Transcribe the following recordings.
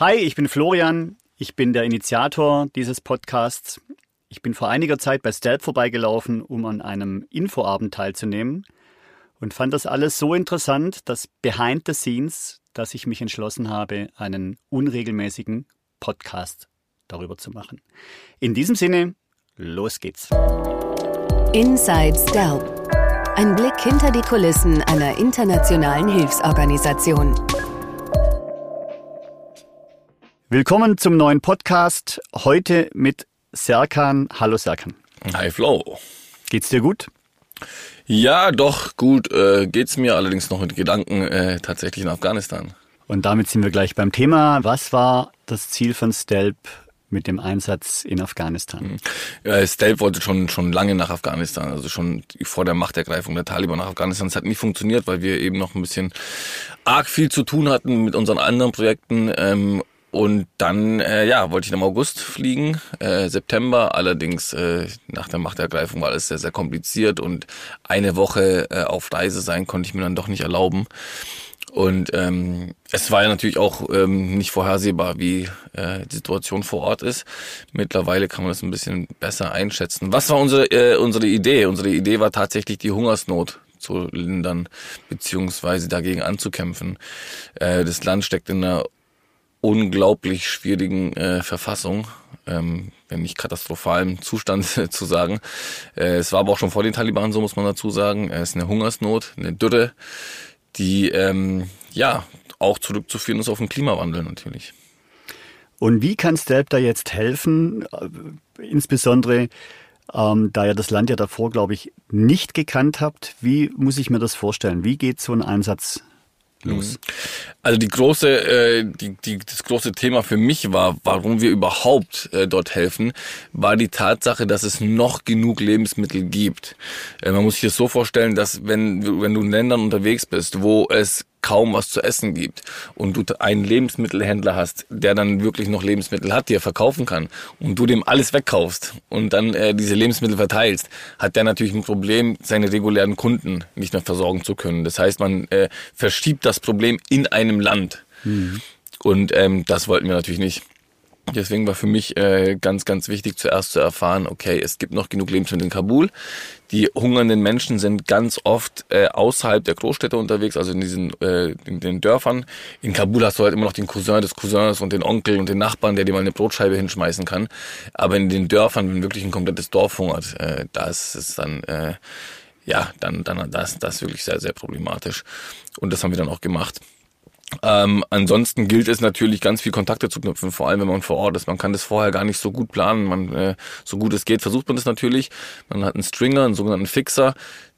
Hi, ich bin Florian. Ich bin der Initiator dieses Podcasts. Ich bin vor einiger Zeit bei Stealth vorbeigelaufen, um an einem Infoabend teilzunehmen und fand das alles so interessant, das Behind the Scenes, dass ich mich entschlossen habe, einen unregelmäßigen Podcast darüber zu machen. In diesem Sinne, los geht's. Inside Stealth. Ein Blick hinter die Kulissen einer internationalen Hilfsorganisation. Willkommen zum neuen Podcast. Heute mit Serkan. Hallo Serkan. Hi Flo. Geht's dir gut? Ja, doch, gut äh, geht's mir, allerdings noch mit Gedanken äh, tatsächlich in Afghanistan. Und damit sind wir gleich beim Thema. Was war das Ziel von Stelp mit dem Einsatz in Afghanistan? Ja, Stelp wollte schon schon lange nach Afghanistan, also schon vor der Machtergreifung der Taliban nach Afghanistan. Es hat nicht funktioniert, weil wir eben noch ein bisschen arg viel zu tun hatten mit unseren anderen Projekten ähm, und dann, äh, ja, wollte ich im August fliegen, äh, September. Allerdings äh, nach der Machtergreifung war alles sehr, sehr kompliziert und eine Woche äh, auf Reise sein konnte ich mir dann doch nicht erlauben. Und ähm, es war ja natürlich auch ähm, nicht vorhersehbar, wie äh, die Situation vor Ort ist. Mittlerweile kann man das ein bisschen besser einschätzen. Was war unsere, äh, unsere Idee? Unsere Idee war tatsächlich die Hungersnot zu lindern beziehungsweise dagegen anzukämpfen. Äh, das Land steckt in einer unglaublich schwierigen äh, Verfassung, ähm, wenn nicht katastrophalen Zustand zu sagen. Äh, es war aber auch schon vor den Taliban so, muss man dazu sagen. Es ist eine Hungersnot, eine Dürre, die ähm, ja auch zurückzuführen ist auf den Klimawandel natürlich. Und wie kann Stelp da jetzt helfen, äh, insbesondere ähm, da ihr das Land ja davor, glaube ich, nicht gekannt habt? Wie muss ich mir das vorstellen? Wie geht so ein Einsatz los? Also die große, äh, die, die, das große Thema für mich war, warum wir überhaupt äh, dort helfen, war die Tatsache, dass es noch genug Lebensmittel gibt. Äh, man muss sich das so vorstellen, dass wenn, wenn du in Ländern unterwegs bist, wo es kaum was zu essen gibt und du einen Lebensmittelhändler hast, der dann wirklich noch Lebensmittel hat, die er verkaufen kann und du dem alles wegkaufst und dann äh, diese Lebensmittel verteilst, hat der natürlich ein Problem, seine regulären Kunden nicht mehr versorgen zu können. Das heißt, man äh, verschiebt das Problem in einem Land. Mhm. Und ähm, das wollten wir natürlich nicht. Deswegen war für mich äh, ganz, ganz wichtig zuerst zu erfahren, okay, es gibt noch genug Lebensmittel in Kabul. Die hungernden Menschen sind ganz oft äh, außerhalb der Großstädte unterwegs, also in diesen äh, in den Dörfern. In Kabul hast du halt immer noch den Cousin des Cousins und den Onkel und den Nachbarn, der dir mal eine Brotscheibe hinschmeißen kann. Aber in den Dörfern, wenn wirklich ein komplettes Dorf hungert, äh, da ist dann äh, ja, dann, dann das, das wirklich sehr, sehr problematisch. Und das haben wir dann auch gemacht. Ähm, ansonsten gilt es natürlich ganz viel Kontakte zu knüpfen, vor allem wenn man vor Ort ist. Man kann das vorher gar nicht so gut planen. Man, äh, so gut es geht, versucht man das natürlich. Man hat einen Stringer, einen sogenannten Fixer,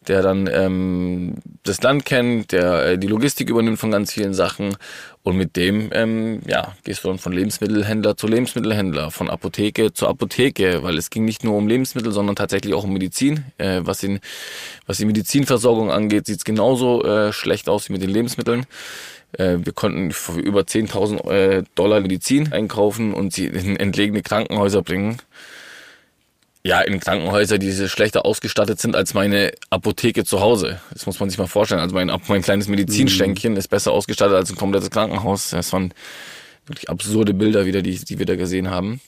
der dann ähm, das Land kennt, der äh, die Logistik übernimmt von ganz vielen Sachen und mit dem ähm, ja gehst du dann von Lebensmittelhändler zu Lebensmittelhändler, von Apotheke zu Apotheke, weil es ging nicht nur um Lebensmittel, sondern tatsächlich auch um Medizin. Äh, was, in, was die Medizinversorgung angeht, sieht es genauso äh, schlecht aus wie mit den Lebensmitteln. Äh, wir konnten für über 10.000 äh, Dollar Medizin einkaufen und sie in entlegene Krankenhäuser bringen. Ja, in Krankenhäuser, die schlechter ausgestattet sind als meine Apotheke zu Hause. Das muss man sich mal vorstellen. Also mein, mein kleines Medizinstänkchen mhm. ist besser ausgestattet als ein komplettes Krankenhaus. Das waren wirklich absurde Bilder wieder, die, die wir da gesehen haben.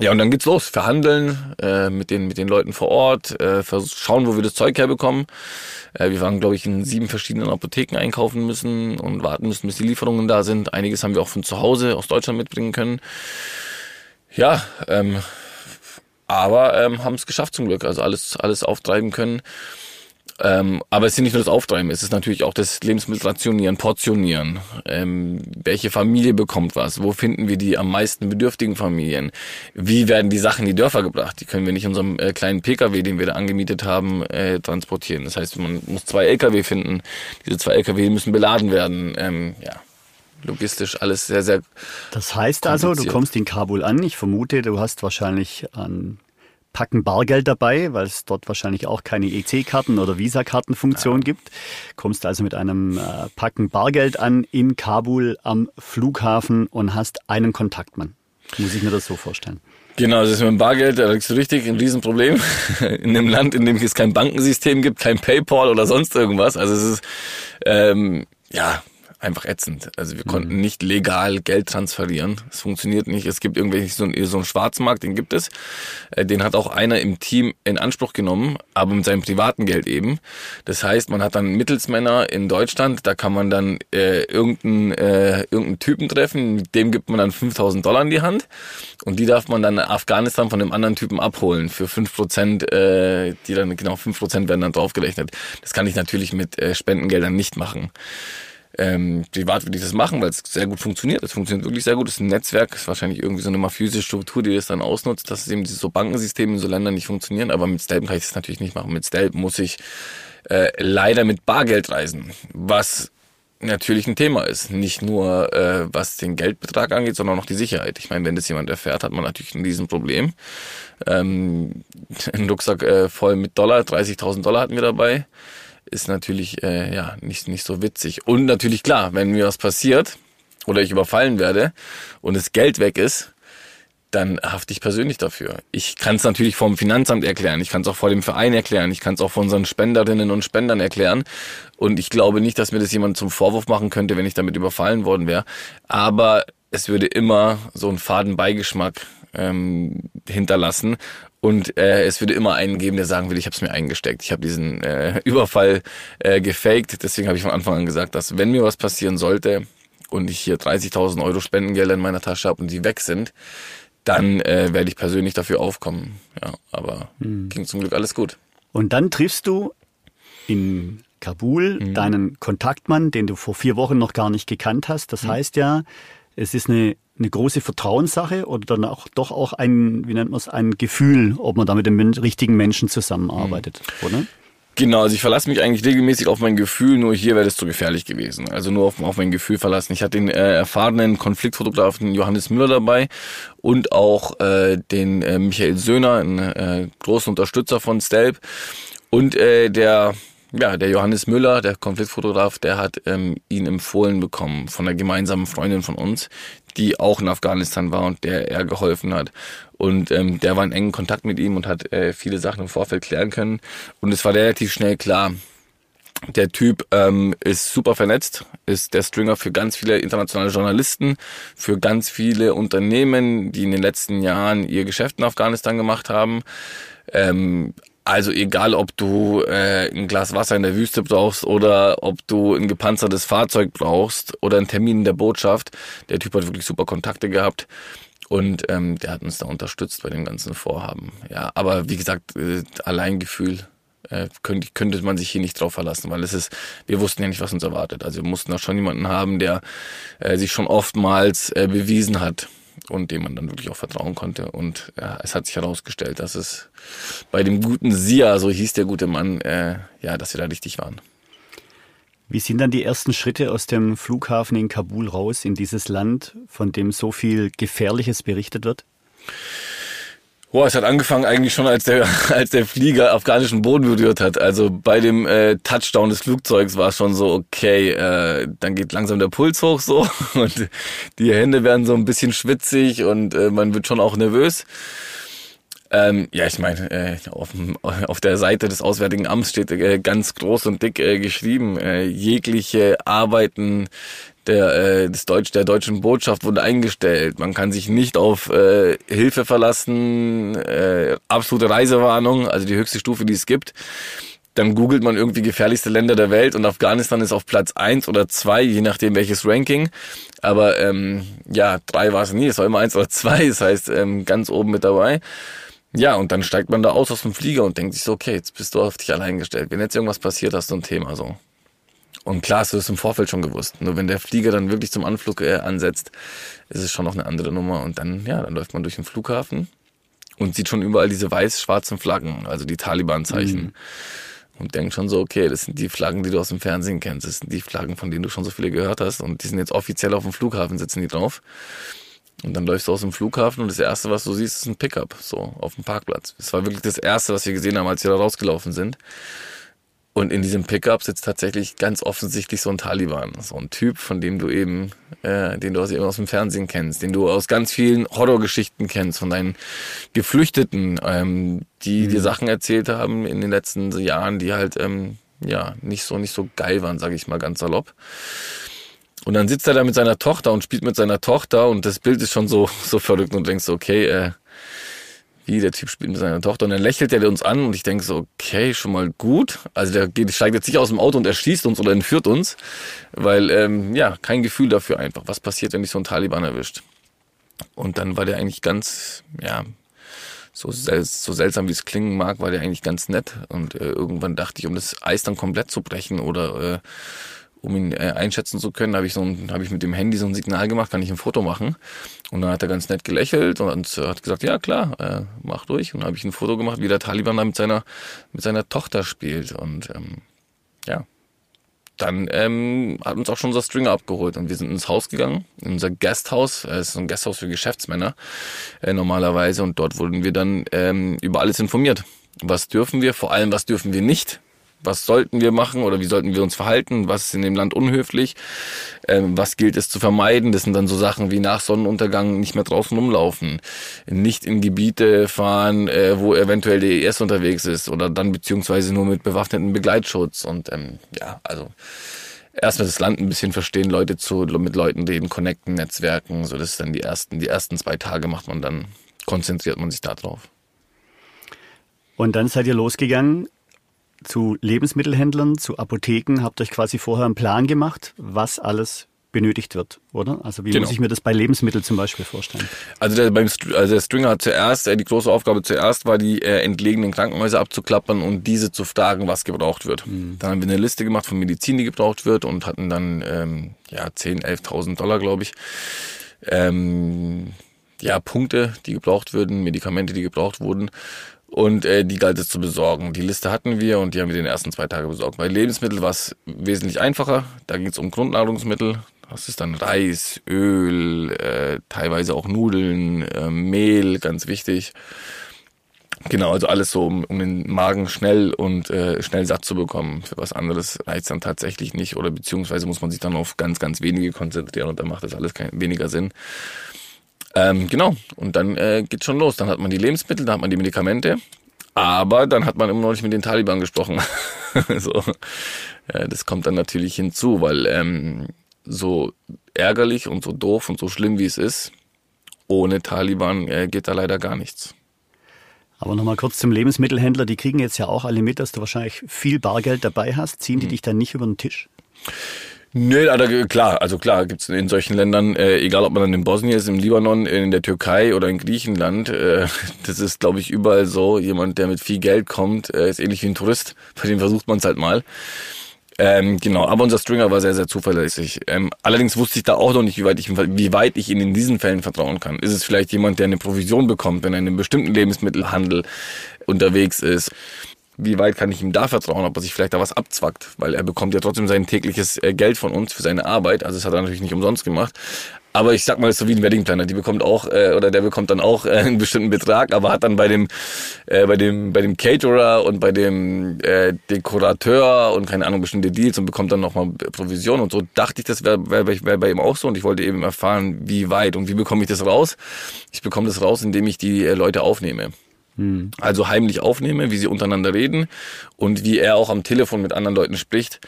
Ja, und dann geht's los. Verhandeln äh, mit, den, mit den Leuten vor Ort, äh, schauen, wo wir das Zeug herbekommen. Äh, wir waren, glaube ich, in sieben verschiedenen Apotheken einkaufen müssen und warten müssen, bis die Lieferungen da sind. Einiges haben wir auch von zu Hause aus Deutschland mitbringen können. Ja, ähm, aber ähm, haben es geschafft zum Glück. Also alles, alles auftreiben können. Ähm, aber es ist nicht nur das Auftreiben, es ist natürlich auch das Lebensmittelrationieren, Portionieren. Ähm, welche Familie bekommt was? Wo finden wir die am meisten bedürftigen Familien? Wie werden die Sachen in die Dörfer gebracht? Die können wir nicht in unserem äh, kleinen Pkw, den wir da angemietet haben, äh, transportieren. Das heißt, man muss zwei Lkw finden. Diese zwei Lkw müssen beladen werden. Ähm, ja, logistisch alles sehr, sehr. Das heißt also, du kommst in Kabul an. Ich vermute, du hast wahrscheinlich an Packen Bargeld dabei, weil es dort wahrscheinlich auch keine EC-Karten oder Visa-Kartenfunktion ja. gibt. Kommst also mit einem äh, Packen Bargeld an in Kabul am Flughafen und hast einen Kontaktmann. Muss ich mir das so vorstellen? Genau, das ist mit dem Bargeld, da liegst du richtig, ein Riesenproblem. In einem Land, in dem es kein Bankensystem gibt, kein PayPal oder sonst irgendwas. Also es ist, ähm, ja, einfach ätzend. Also wir mhm. konnten nicht legal Geld transferieren. Es funktioniert nicht. Es gibt irgendwelche so, so einen Schwarzmarkt, den gibt es. Äh, den hat auch einer im Team in Anspruch genommen, aber mit seinem privaten Geld eben. Das heißt, man hat dann Mittelsmänner in Deutschland, da kann man dann äh, irgendeinen, äh, irgendeinen Typen treffen, mit dem gibt man dann 5000 Dollar in die Hand und die darf man dann in Afghanistan von dem anderen Typen abholen für 5%, äh, die dann genau 5% werden dann draufgerechnet. Das kann ich natürlich mit äh, Spendengeldern nicht machen. Ähm, privat würde ich das machen, weil es sehr gut funktioniert. Es funktioniert wirklich sehr gut. Es ist ein Netzwerk, ist wahrscheinlich irgendwie so eine mafiöse Struktur, die das dann ausnutzt, dass eben diese so Bankensysteme in so Ländern nicht funktionieren. Aber mit Stelp kann ich das natürlich nicht machen. Mit Stelp muss ich äh, leider mit Bargeld reisen, was natürlich ein Thema ist. Nicht nur äh, was den Geldbetrag angeht, sondern auch die Sicherheit. Ich meine, wenn das jemand erfährt, hat man natürlich ein Riesenproblem. Ähm, ein Rucksack äh, voll mit Dollar, 30.000 Dollar hatten wir dabei ist natürlich äh, ja nicht, nicht so witzig. Und natürlich klar, wenn mir was passiert oder ich überfallen werde und das Geld weg ist, dann hafte ich persönlich dafür. Ich kann es natürlich vom Finanzamt erklären, ich kann es auch vor dem Verein erklären, ich kann es auch von unseren Spenderinnen und Spendern erklären. Und ich glaube nicht, dass mir das jemand zum Vorwurf machen könnte, wenn ich damit überfallen worden wäre. Aber es würde immer so einen faden Beigeschmack ähm, hinterlassen. Und äh, es würde immer einen geben, der sagen will, ich habe es mir eingesteckt. Ich habe diesen äh, Überfall äh, gefaked. Deswegen habe ich von Anfang an gesagt, dass wenn mir was passieren sollte und ich hier 30.000 Euro Spendengelder in meiner Tasche habe und die weg sind, dann äh, werde ich persönlich dafür aufkommen. Ja, aber mhm. ging zum Glück alles gut. Und dann triffst du in Kabul mhm. deinen Kontaktmann, den du vor vier Wochen noch gar nicht gekannt hast. Das mhm. heißt ja, es ist eine eine große Vertrauenssache oder dann auch doch auch ein, wie nennt man es, ein Gefühl, ob man da mit dem richtigen Menschen zusammenarbeitet, mhm. oder? Genau, also ich verlasse mich eigentlich regelmäßig auf mein Gefühl, nur hier wäre das zu gefährlich gewesen. Also nur auf, auf mein Gefühl verlassen. Ich hatte den äh, erfahrenen Konfliktfotografen Johannes Müller dabei und auch äh, den äh, Michael Söhner, einen äh, großen Unterstützer von Stelp. Und äh, der ja, der Johannes Müller, der Konfliktfotograf, der hat ähm, ihn empfohlen bekommen von einer gemeinsamen Freundin von uns, die auch in Afghanistan war und der er geholfen hat. Und ähm, der war in engen Kontakt mit ihm und hat äh, viele Sachen im Vorfeld klären können. Und es war relativ schnell klar, der Typ ähm, ist super vernetzt, ist der Stringer für ganz viele internationale Journalisten, für ganz viele Unternehmen, die in den letzten Jahren ihr Geschäft in Afghanistan gemacht haben. Ähm, also egal, ob du äh, ein Glas Wasser in der Wüste brauchst oder ob du ein gepanzertes Fahrzeug brauchst oder einen Termin in der Botschaft, der Typ hat wirklich super Kontakte gehabt und ähm, der hat uns da unterstützt bei dem ganzen Vorhaben. Ja, aber wie gesagt, äh, Alleingefühl äh, könnte, könnte man sich hier nicht drauf verlassen, weil es ist, wir wussten ja nicht, was uns erwartet. Also wir mussten auch schon jemanden haben, der äh, sich schon oftmals äh, bewiesen hat und dem man dann wirklich auch vertrauen konnte. Und ja, es hat sich herausgestellt, dass es bei dem guten Sia, so hieß der gute Mann, äh, ja, dass wir da richtig waren. Wie sind dann die ersten Schritte aus dem Flughafen in Kabul raus in dieses Land, von dem so viel Gefährliches berichtet wird? Boah, es hat angefangen eigentlich schon, als der, als der Flieger afghanischen Boden berührt hat. Also bei dem äh, Touchdown des Flugzeugs war es schon so, okay, äh, dann geht langsam der Puls hoch so und die Hände werden so ein bisschen schwitzig und äh, man wird schon auch nervös. Ähm, ja, ich meine, äh, auf, auf der Seite des Auswärtigen Amts steht äh, ganz groß und dick äh, geschrieben, äh, jegliche Arbeiten der, äh, des Deutsch, der deutschen Botschaft wurde eingestellt. Man kann sich nicht auf äh, Hilfe verlassen, äh, absolute Reisewarnung, also die höchste Stufe, die es gibt. Dann googelt man irgendwie gefährlichste Länder der Welt und Afghanistan ist auf Platz eins oder zwei, je nachdem welches Ranking. Aber ähm, ja, drei war es nie, es war immer eins oder zwei, das heißt ähm, ganz oben mit dabei. Ja, und dann steigt man da aus aus dem Flieger und denkt sich so, okay, jetzt bist du auf dich allein gestellt. Wenn jetzt irgendwas passiert, hast du ein Thema so. Und klar hast du das im Vorfeld schon gewusst. Nur wenn der Flieger dann wirklich zum Anflug äh, ansetzt, ist es schon noch eine andere Nummer. Und dann, ja, dann läuft man durch den Flughafen und sieht schon überall diese weiß-schwarzen Flaggen, also die Taliban-Zeichen. Mhm. Und denkt schon so, okay, das sind die Flaggen, die du aus dem Fernsehen kennst. Das sind die Flaggen, von denen du schon so viele gehört hast. Und die sind jetzt offiziell auf dem Flughafen, sitzen die drauf. Und dann läufst du aus dem Flughafen und das erste, was du siehst, ist ein Pickup, so auf dem Parkplatz. Das war wirklich das erste, was wir gesehen haben, als wir da rausgelaufen sind. Und in diesem Pickup sitzt tatsächlich ganz offensichtlich so ein Taliban, so ein Typ, von dem du eben, äh, den du aus, eben aus dem Fernsehen kennst, den du aus ganz vielen Horrorgeschichten kennst, von deinen Geflüchteten, ähm, die mhm. dir Sachen erzählt haben in den letzten Jahren, die halt ähm, ja nicht so nicht so geil waren, sage ich mal ganz salopp. Und dann sitzt er da mit seiner Tochter und spielt mit seiner Tochter und das Bild ist schon so, so verrückt und denkst, okay, äh, wie der Typ spielt mit seiner Tochter und dann lächelt er uns an und ich denke so, okay, schon mal gut. Also der geht, steigt jetzt nicht aus dem Auto und erschießt uns oder entführt uns, weil ähm, ja, kein Gefühl dafür einfach. Was passiert, wenn dich so ein Taliban erwischt? Und dann war der eigentlich ganz, ja, so, sel so seltsam wie es klingen mag, war der eigentlich ganz nett. Und äh, irgendwann dachte ich, um das Eis dann komplett zu brechen oder äh, um ihn äh, einschätzen zu können, habe ich so ein, habe ich mit dem Handy so ein Signal gemacht, kann ich ein Foto machen. Und dann hat er ganz nett gelächelt und hat gesagt, ja klar, äh, mach durch. Und dann habe ich ein Foto gemacht, wie der Taliban da mit seiner mit seiner Tochter spielt. Und ähm, ja, dann ähm, hat uns auch schon unser Stringer abgeholt und wir sind ins Haus gegangen, in unser Gasthaus. Es ist so ein Gasthaus für Geschäftsmänner äh, normalerweise und dort wurden wir dann ähm, über alles informiert. Was dürfen wir, vor allem was dürfen wir nicht was sollten wir machen oder wie sollten wir uns verhalten, was ist in dem Land unhöflich, ähm, was gilt es zu vermeiden. Das sind dann so Sachen wie nach Sonnenuntergang nicht mehr draußen rumlaufen, nicht in Gebiete fahren, äh, wo eventuell der ES unterwegs ist oder dann beziehungsweise nur mit bewaffneten Begleitschutz und ähm, ja, also erstmal das Land ein bisschen verstehen, Leute zu, mit Leuten reden, connecten, Netzwerken, so das ist dann die ersten, die ersten zwei Tage macht man dann, konzentriert man sich da drauf. Und dann seid ihr losgegangen zu Lebensmittelhändlern, zu Apotheken, habt euch quasi vorher einen Plan gemacht, was alles benötigt wird, oder? Also wie genau. muss ich mir das bei Lebensmitteln zum Beispiel vorstellen? Also der, beim, also der Stringer hat zuerst, äh, die große Aufgabe zuerst war, die äh, entlegenen Krankenhäuser abzuklappern und diese zu fragen, was gebraucht wird. Mhm. Dann haben wir eine Liste gemacht von Medizin, die gebraucht wird und hatten dann ähm, ja 10.000, 11.000 Dollar, glaube ich. Ähm, ja, Punkte, die gebraucht würden, Medikamente, die gebraucht wurden und äh, die galt es zu besorgen. Die Liste hatten wir und die haben wir den ersten zwei Tage besorgt. Bei Lebensmitteln war es wesentlich einfacher. Da ging es um Grundnahrungsmittel. Das ist dann Reis, Öl, äh, teilweise auch Nudeln, äh, Mehl, ganz wichtig. Genau, also alles so, um, um den Magen schnell und äh, schnell satt zu bekommen. Für was anderes reicht dann tatsächlich nicht oder beziehungsweise muss man sich dann auf ganz, ganz wenige konzentrieren und dann macht das alles kein, weniger Sinn. Ähm, genau, und dann äh, geht's schon los. Dann hat man die Lebensmittel, dann hat man die Medikamente, aber dann hat man immer noch nicht mit den Taliban gesprochen. so, äh, das kommt dann natürlich hinzu, weil ähm, so ärgerlich und so doof und so schlimm wie es ist, ohne Taliban äh, geht da leider gar nichts. Aber nochmal kurz zum Lebensmittelhändler. Die kriegen jetzt ja auch alle mit, dass du wahrscheinlich viel Bargeld dabei hast. Ziehen die mhm. dich dann nicht über den Tisch? Nö, also klar, also klar gibt's in solchen Ländern, äh, egal ob man dann in Bosnien ist, im Libanon, in der Türkei oder in Griechenland, äh, das ist, glaube ich, überall so. Jemand, der mit viel Geld kommt, äh, ist ähnlich wie ein Tourist, bei dem versucht man es halt mal. Ähm, genau, aber unser Stringer war sehr, sehr zuverlässig. Ähm, allerdings wusste ich da auch noch nicht, wie weit ich, wie weit ich ihn in diesen Fällen vertrauen kann. Ist es vielleicht jemand, der eine Provision bekommt, wenn er in einem bestimmten Lebensmittelhandel unterwegs ist? Wie weit kann ich ihm da vertrauen, ob er sich vielleicht da was abzwackt, weil er bekommt ja trotzdem sein tägliches äh, Geld von uns für seine Arbeit, also das hat er natürlich nicht umsonst gemacht. Aber ich sag mal, so wie ein Weddingplaner, die bekommt auch äh, oder der bekommt dann auch äh, einen bestimmten Betrag, aber hat dann bei dem äh, bei dem bei dem Caterer und bei dem äh, Dekorateur und keine Ahnung bestimmte Deals und bekommt dann nochmal Provision und so. Dachte ich, das wäre wär, wär bei ihm auch so und ich wollte eben erfahren, wie weit und wie bekomme ich das raus? Ich bekomme das raus, indem ich die äh, Leute aufnehme. Hm. Also heimlich aufnehme, wie sie untereinander reden und wie er auch am Telefon mit anderen Leuten spricht.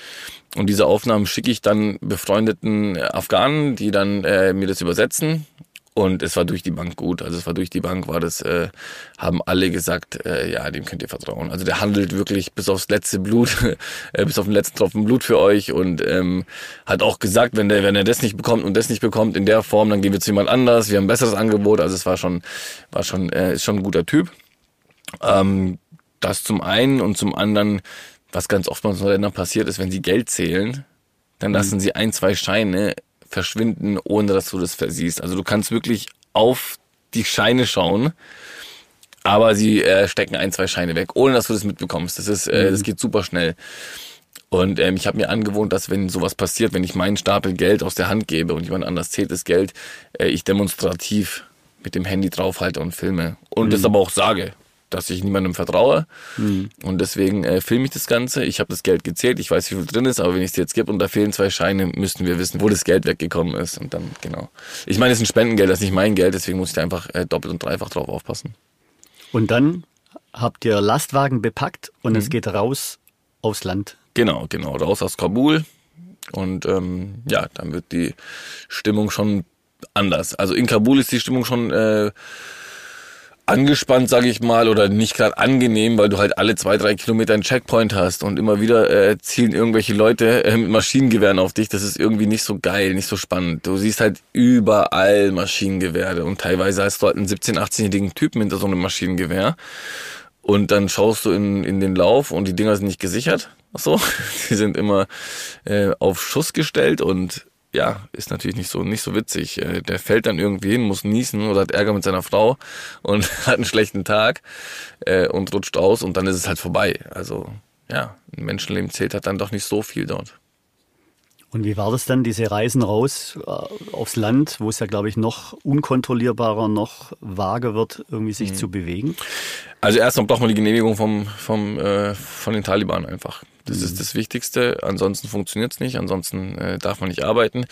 Und diese Aufnahmen schicke ich dann befreundeten Afghanen, die dann äh, mir das übersetzen. Und es war durch die Bank gut. Also es war durch die Bank, war das, äh, haben alle gesagt, äh, ja, dem könnt ihr vertrauen. Also der handelt wirklich bis aufs letzte Blut, äh, bis auf den letzten Tropfen Blut für euch und ähm, hat auch gesagt, wenn der, wenn er das nicht bekommt und das nicht bekommt in der Form, dann gehen wir zu jemand anders. Wir haben ein besseres Angebot. Also es war schon, war schon, äh, ist schon ein guter Typ. Ähm, das zum einen und zum anderen, was ganz oft bei unseren Ländern passiert ist, wenn sie Geld zählen, dann mhm. lassen sie ein, zwei Scheine verschwinden, ohne dass du das versiehst. Also du kannst wirklich auf die Scheine schauen, aber sie äh, stecken ein, zwei Scheine weg, ohne dass du das mitbekommst. Das ist, äh, mhm. das geht super schnell. Und ähm, ich habe mir angewohnt, dass wenn sowas passiert, wenn ich meinen Stapel Geld aus der Hand gebe und jemand anders zählt das Geld, äh, ich demonstrativ mit dem Handy draufhalte und filme. Und mhm. das aber auch sage dass ich niemandem vertraue. Mhm. Und deswegen äh, filme ich das Ganze. Ich habe das Geld gezählt, ich weiß, wie viel drin ist, aber wenn ich es jetzt gebe und da fehlen zwei Scheine, müssten wir wissen, wo das Geld weggekommen ist. Und dann, genau. Ich meine, es ist ein Spendengeld, das ist nicht mein Geld, deswegen muss ich da einfach äh, doppelt und dreifach drauf aufpassen. Und dann habt ihr Lastwagen bepackt und mhm. es geht raus aufs Land. Genau, genau. Raus aus Kabul Und ähm, ja, dann wird die Stimmung schon anders. Also in Kabul ist die Stimmung schon äh, angespannt, sage ich mal, oder nicht gerade angenehm, weil du halt alle zwei, drei Kilometer einen Checkpoint hast und immer wieder äh, zielen irgendwelche Leute äh, mit Maschinengewehren auf dich. Das ist irgendwie nicht so geil, nicht so spannend. Du siehst halt überall Maschinengewehre und teilweise hast du halt einen 17-, 18-jährigen Typen hinter so einem Maschinengewehr. Und dann schaust du in, in den Lauf und die Dinger sind nicht gesichert. Ach so, die sind immer äh, auf Schuss gestellt und ja, ist natürlich nicht so, nicht so witzig. Äh, der fällt dann irgendwie hin, muss niesen oder hat Ärger mit seiner Frau und hat einen schlechten Tag äh, und rutscht aus und dann ist es halt vorbei. Also ja, ein Menschenleben zählt halt dann doch nicht so viel dort. Und wie war das dann, diese Reisen raus äh, aufs Land, wo es ja, glaube ich, noch unkontrollierbarer, noch vager wird, irgendwie sich mhm. zu bewegen? Also erstmal braucht man die Genehmigung vom, vom, äh, von den Taliban einfach. Das mhm. ist das Wichtigste. Ansonsten funktioniert es nicht. Ansonsten äh, darf man nicht arbeiten.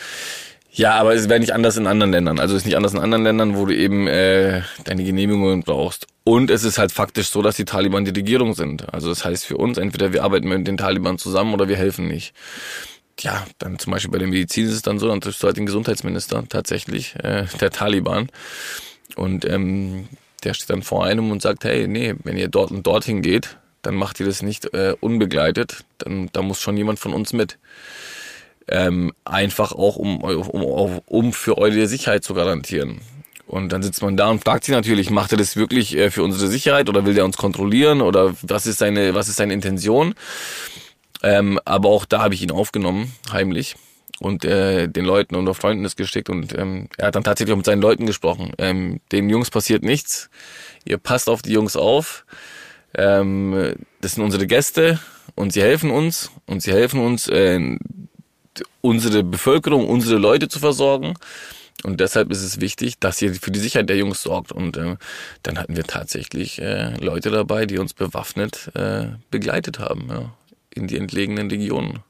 Ja, aber es wäre nicht anders in anderen Ländern. Also es ist nicht anders in anderen Ländern, wo du eben äh, deine Genehmigungen brauchst. Und es ist halt faktisch so, dass die Taliban die Regierung sind. Also das heißt für uns, entweder wir arbeiten mit den Taliban zusammen oder wir helfen nicht. Ja, dann zum Beispiel bei der Medizin ist es dann so, dann triffst du halt den Gesundheitsminister tatsächlich, äh, der Taliban. Und ähm, der steht dann vor einem und sagt, hey, nee, wenn ihr dort und dorthin geht, dann macht ihr das nicht äh, unbegleitet. Dann da muss schon jemand von uns mit. Ähm, einfach auch, um, um, um für eure Sicherheit zu garantieren. Und dann sitzt man da und fragt sich natürlich, macht er das wirklich äh, für unsere Sicherheit oder will er uns kontrollieren oder was ist seine, was ist seine Intention? Ähm, aber auch da habe ich ihn aufgenommen, heimlich, und äh, den Leuten und Freunden das geschickt und ähm, er hat dann tatsächlich auch mit seinen Leuten gesprochen. Ähm, den Jungs passiert nichts. Ihr passt auf die Jungs auf. Ähm, das sind unsere Gäste und sie helfen uns und sie helfen uns, äh, unsere Bevölkerung, unsere Leute zu versorgen. Und deshalb ist es wichtig, dass ihr für die Sicherheit der Jungs sorgt. Und äh, dann hatten wir tatsächlich äh, Leute dabei, die uns bewaffnet äh, begleitet haben ja, in die entlegenen Regionen.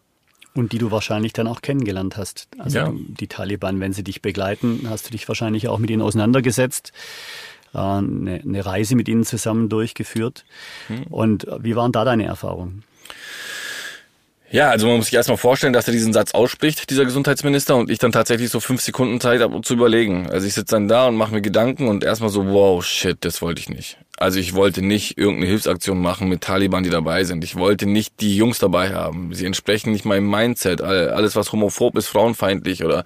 Und die du wahrscheinlich dann auch kennengelernt hast. Also ja. die Taliban, wenn sie dich begleiten, hast du dich wahrscheinlich auch mit ihnen auseinandergesetzt eine, eine Reise mit ihnen zusammen durchgeführt. Mhm. Und wie waren da deine Erfahrungen? Ja, also man muss sich erstmal vorstellen, dass er diesen Satz ausspricht, dieser Gesundheitsminister, und ich dann tatsächlich so fünf Sekunden Zeit habe, um zu überlegen. Also ich sitze dann da und mache mir Gedanken und erstmal so, wow, shit, das wollte ich nicht. Also ich wollte nicht irgendeine Hilfsaktion machen mit Taliban, die dabei sind. Ich wollte nicht die Jungs dabei haben. Sie entsprechen nicht meinem Mindset. Alles, was homophob ist, frauenfeindlich oder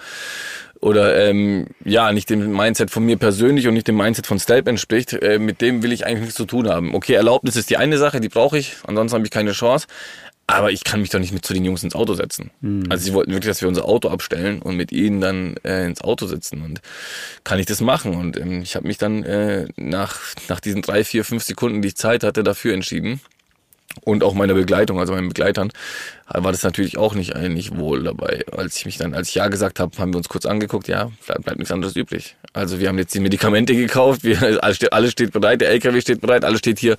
oder ähm, ja, nicht dem Mindset von mir persönlich und nicht dem Mindset von Stelp entspricht, äh, mit dem will ich eigentlich nichts zu tun haben. Okay, Erlaubnis ist die eine Sache, die brauche ich, ansonsten habe ich keine Chance. Aber ich kann mich doch nicht mit zu den Jungs ins Auto setzen. Mhm. Also sie wollten wirklich, dass wir unser Auto abstellen und mit ihnen dann äh, ins Auto sitzen. Und kann ich das machen? Und ähm, ich habe mich dann äh, nach, nach diesen drei, vier, fünf Sekunden, die ich Zeit hatte, dafür entschieden und auch meiner Begleitung, also meinen Begleitern, war das natürlich auch nicht, nicht wohl dabei. Als ich mich dann, als ich Ja gesagt habe, haben wir uns kurz angeguckt, ja, bleibt, bleibt nichts anderes übrig. Also wir haben jetzt die Medikamente gekauft, wir, alles, steht, alles steht bereit, der LKW steht bereit, alles steht hier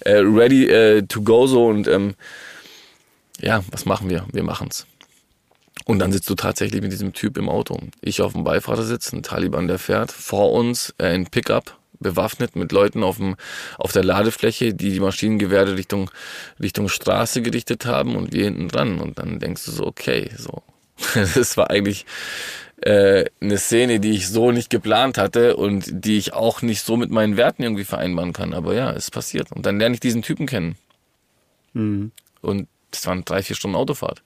äh, ready äh, to go so und ähm, ja, was machen wir? Wir machen's. Und dann sitzt du tatsächlich mit diesem Typ im Auto. Ich auf dem Beifahrersitz, ein Taliban, der fährt, vor uns äh, ein Pickup, bewaffnet mit Leuten auf, dem, auf der Ladefläche, die die Maschinengewehre Richtung, Richtung Straße gerichtet haben und wir hinten dran. Und dann denkst du so, okay, so. Das war eigentlich äh, eine Szene, die ich so nicht geplant hatte und die ich auch nicht so mit meinen Werten irgendwie vereinbaren kann. Aber ja, es passiert. Und dann lerne ich diesen Typen kennen. Mhm. Und das waren drei, vier Stunden Autofahrt.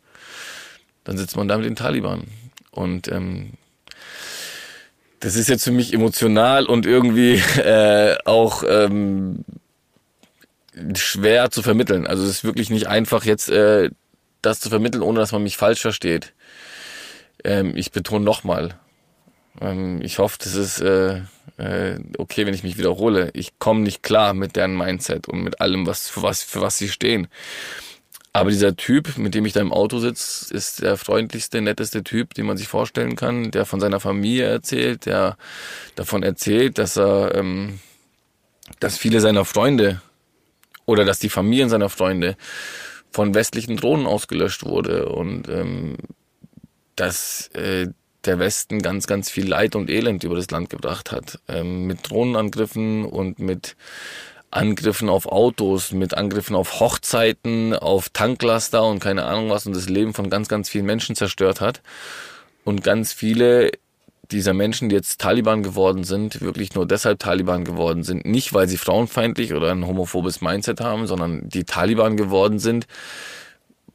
Dann sitzt man da mit den Taliban. Und ähm, das ist jetzt für mich emotional und irgendwie äh, auch ähm, schwer zu vermitteln. Also es ist wirklich nicht einfach jetzt äh, das zu vermitteln, ohne dass man mich falsch versteht. Ähm, ich betone nochmal. Ähm, ich hoffe, das ist äh, äh, okay, wenn ich mich wiederhole. Ich komme nicht klar mit deren Mindset und mit allem, was für was für was sie stehen. Aber dieser Typ, mit dem ich da im Auto sitze, ist der freundlichste, netteste Typ, den man sich vorstellen kann, der von seiner Familie erzählt, der davon erzählt, dass er, ähm, dass viele seiner Freunde oder dass die Familien seiner Freunde von westlichen Drohnen ausgelöscht wurde und ähm, dass äh, der Westen ganz, ganz viel Leid und Elend über das Land gebracht hat. Ähm, mit Drohnenangriffen und mit Angriffen auf Autos, mit Angriffen auf Hochzeiten, auf Tanklaster und keine Ahnung was und das Leben von ganz, ganz vielen Menschen zerstört hat. Und ganz viele dieser Menschen, die jetzt Taliban geworden sind, wirklich nur deshalb Taliban geworden sind. Nicht, weil sie frauenfeindlich oder ein homophobes Mindset haben, sondern die Taliban geworden sind,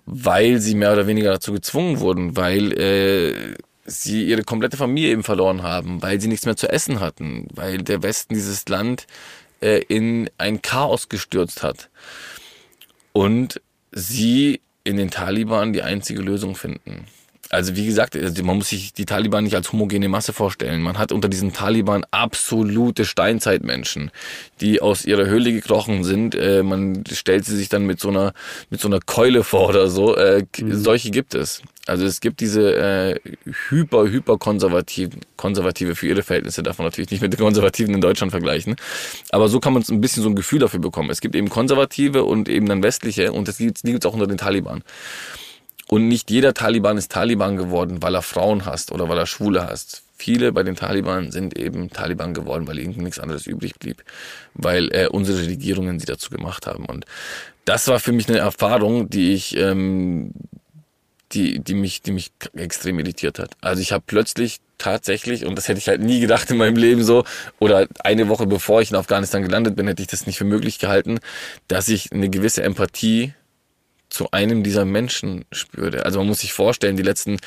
weil sie mehr oder weniger dazu gezwungen wurden, weil äh, sie ihre komplette Familie eben verloren haben, weil sie nichts mehr zu essen hatten, weil der Westen dieses Land äh, in ein Chaos gestürzt hat. Und sie in den Taliban die einzige Lösung finden. Also wie gesagt, also man muss sich die Taliban nicht als homogene Masse vorstellen. Man hat unter diesen Taliban absolute Steinzeitmenschen, die aus ihrer Höhle gekrochen sind. Äh, man stellt sie sich dann mit so einer mit so einer Keule vor oder so. Äh, mhm. Solche gibt es. Also es gibt diese äh, hyper hyper konservativen konservative für ihre Verhältnisse darf man natürlich nicht mit den Konservativen in Deutschland vergleichen. Aber so kann man ein bisschen so ein Gefühl dafür bekommen. Es gibt eben Konservative und eben dann westliche und das gibt es auch unter den Taliban. Und nicht jeder Taliban ist Taliban geworden, weil er Frauen hasst oder weil er Schwule hasst. Viele bei den Taliban sind eben Taliban geworden, weil ihnen nichts anderes übrig blieb, weil äh, unsere Regierungen sie dazu gemacht haben. Und das war für mich eine Erfahrung, die ich, ähm, die, die mich, die mich extrem irritiert hat. Also ich habe plötzlich tatsächlich, und das hätte ich halt nie gedacht in meinem Leben so, oder eine Woche bevor ich in Afghanistan gelandet bin, hätte ich das nicht für möglich gehalten, dass ich eine gewisse Empathie zu einem dieser Menschen spürte. Also man muss sich vorstellen, die letzten,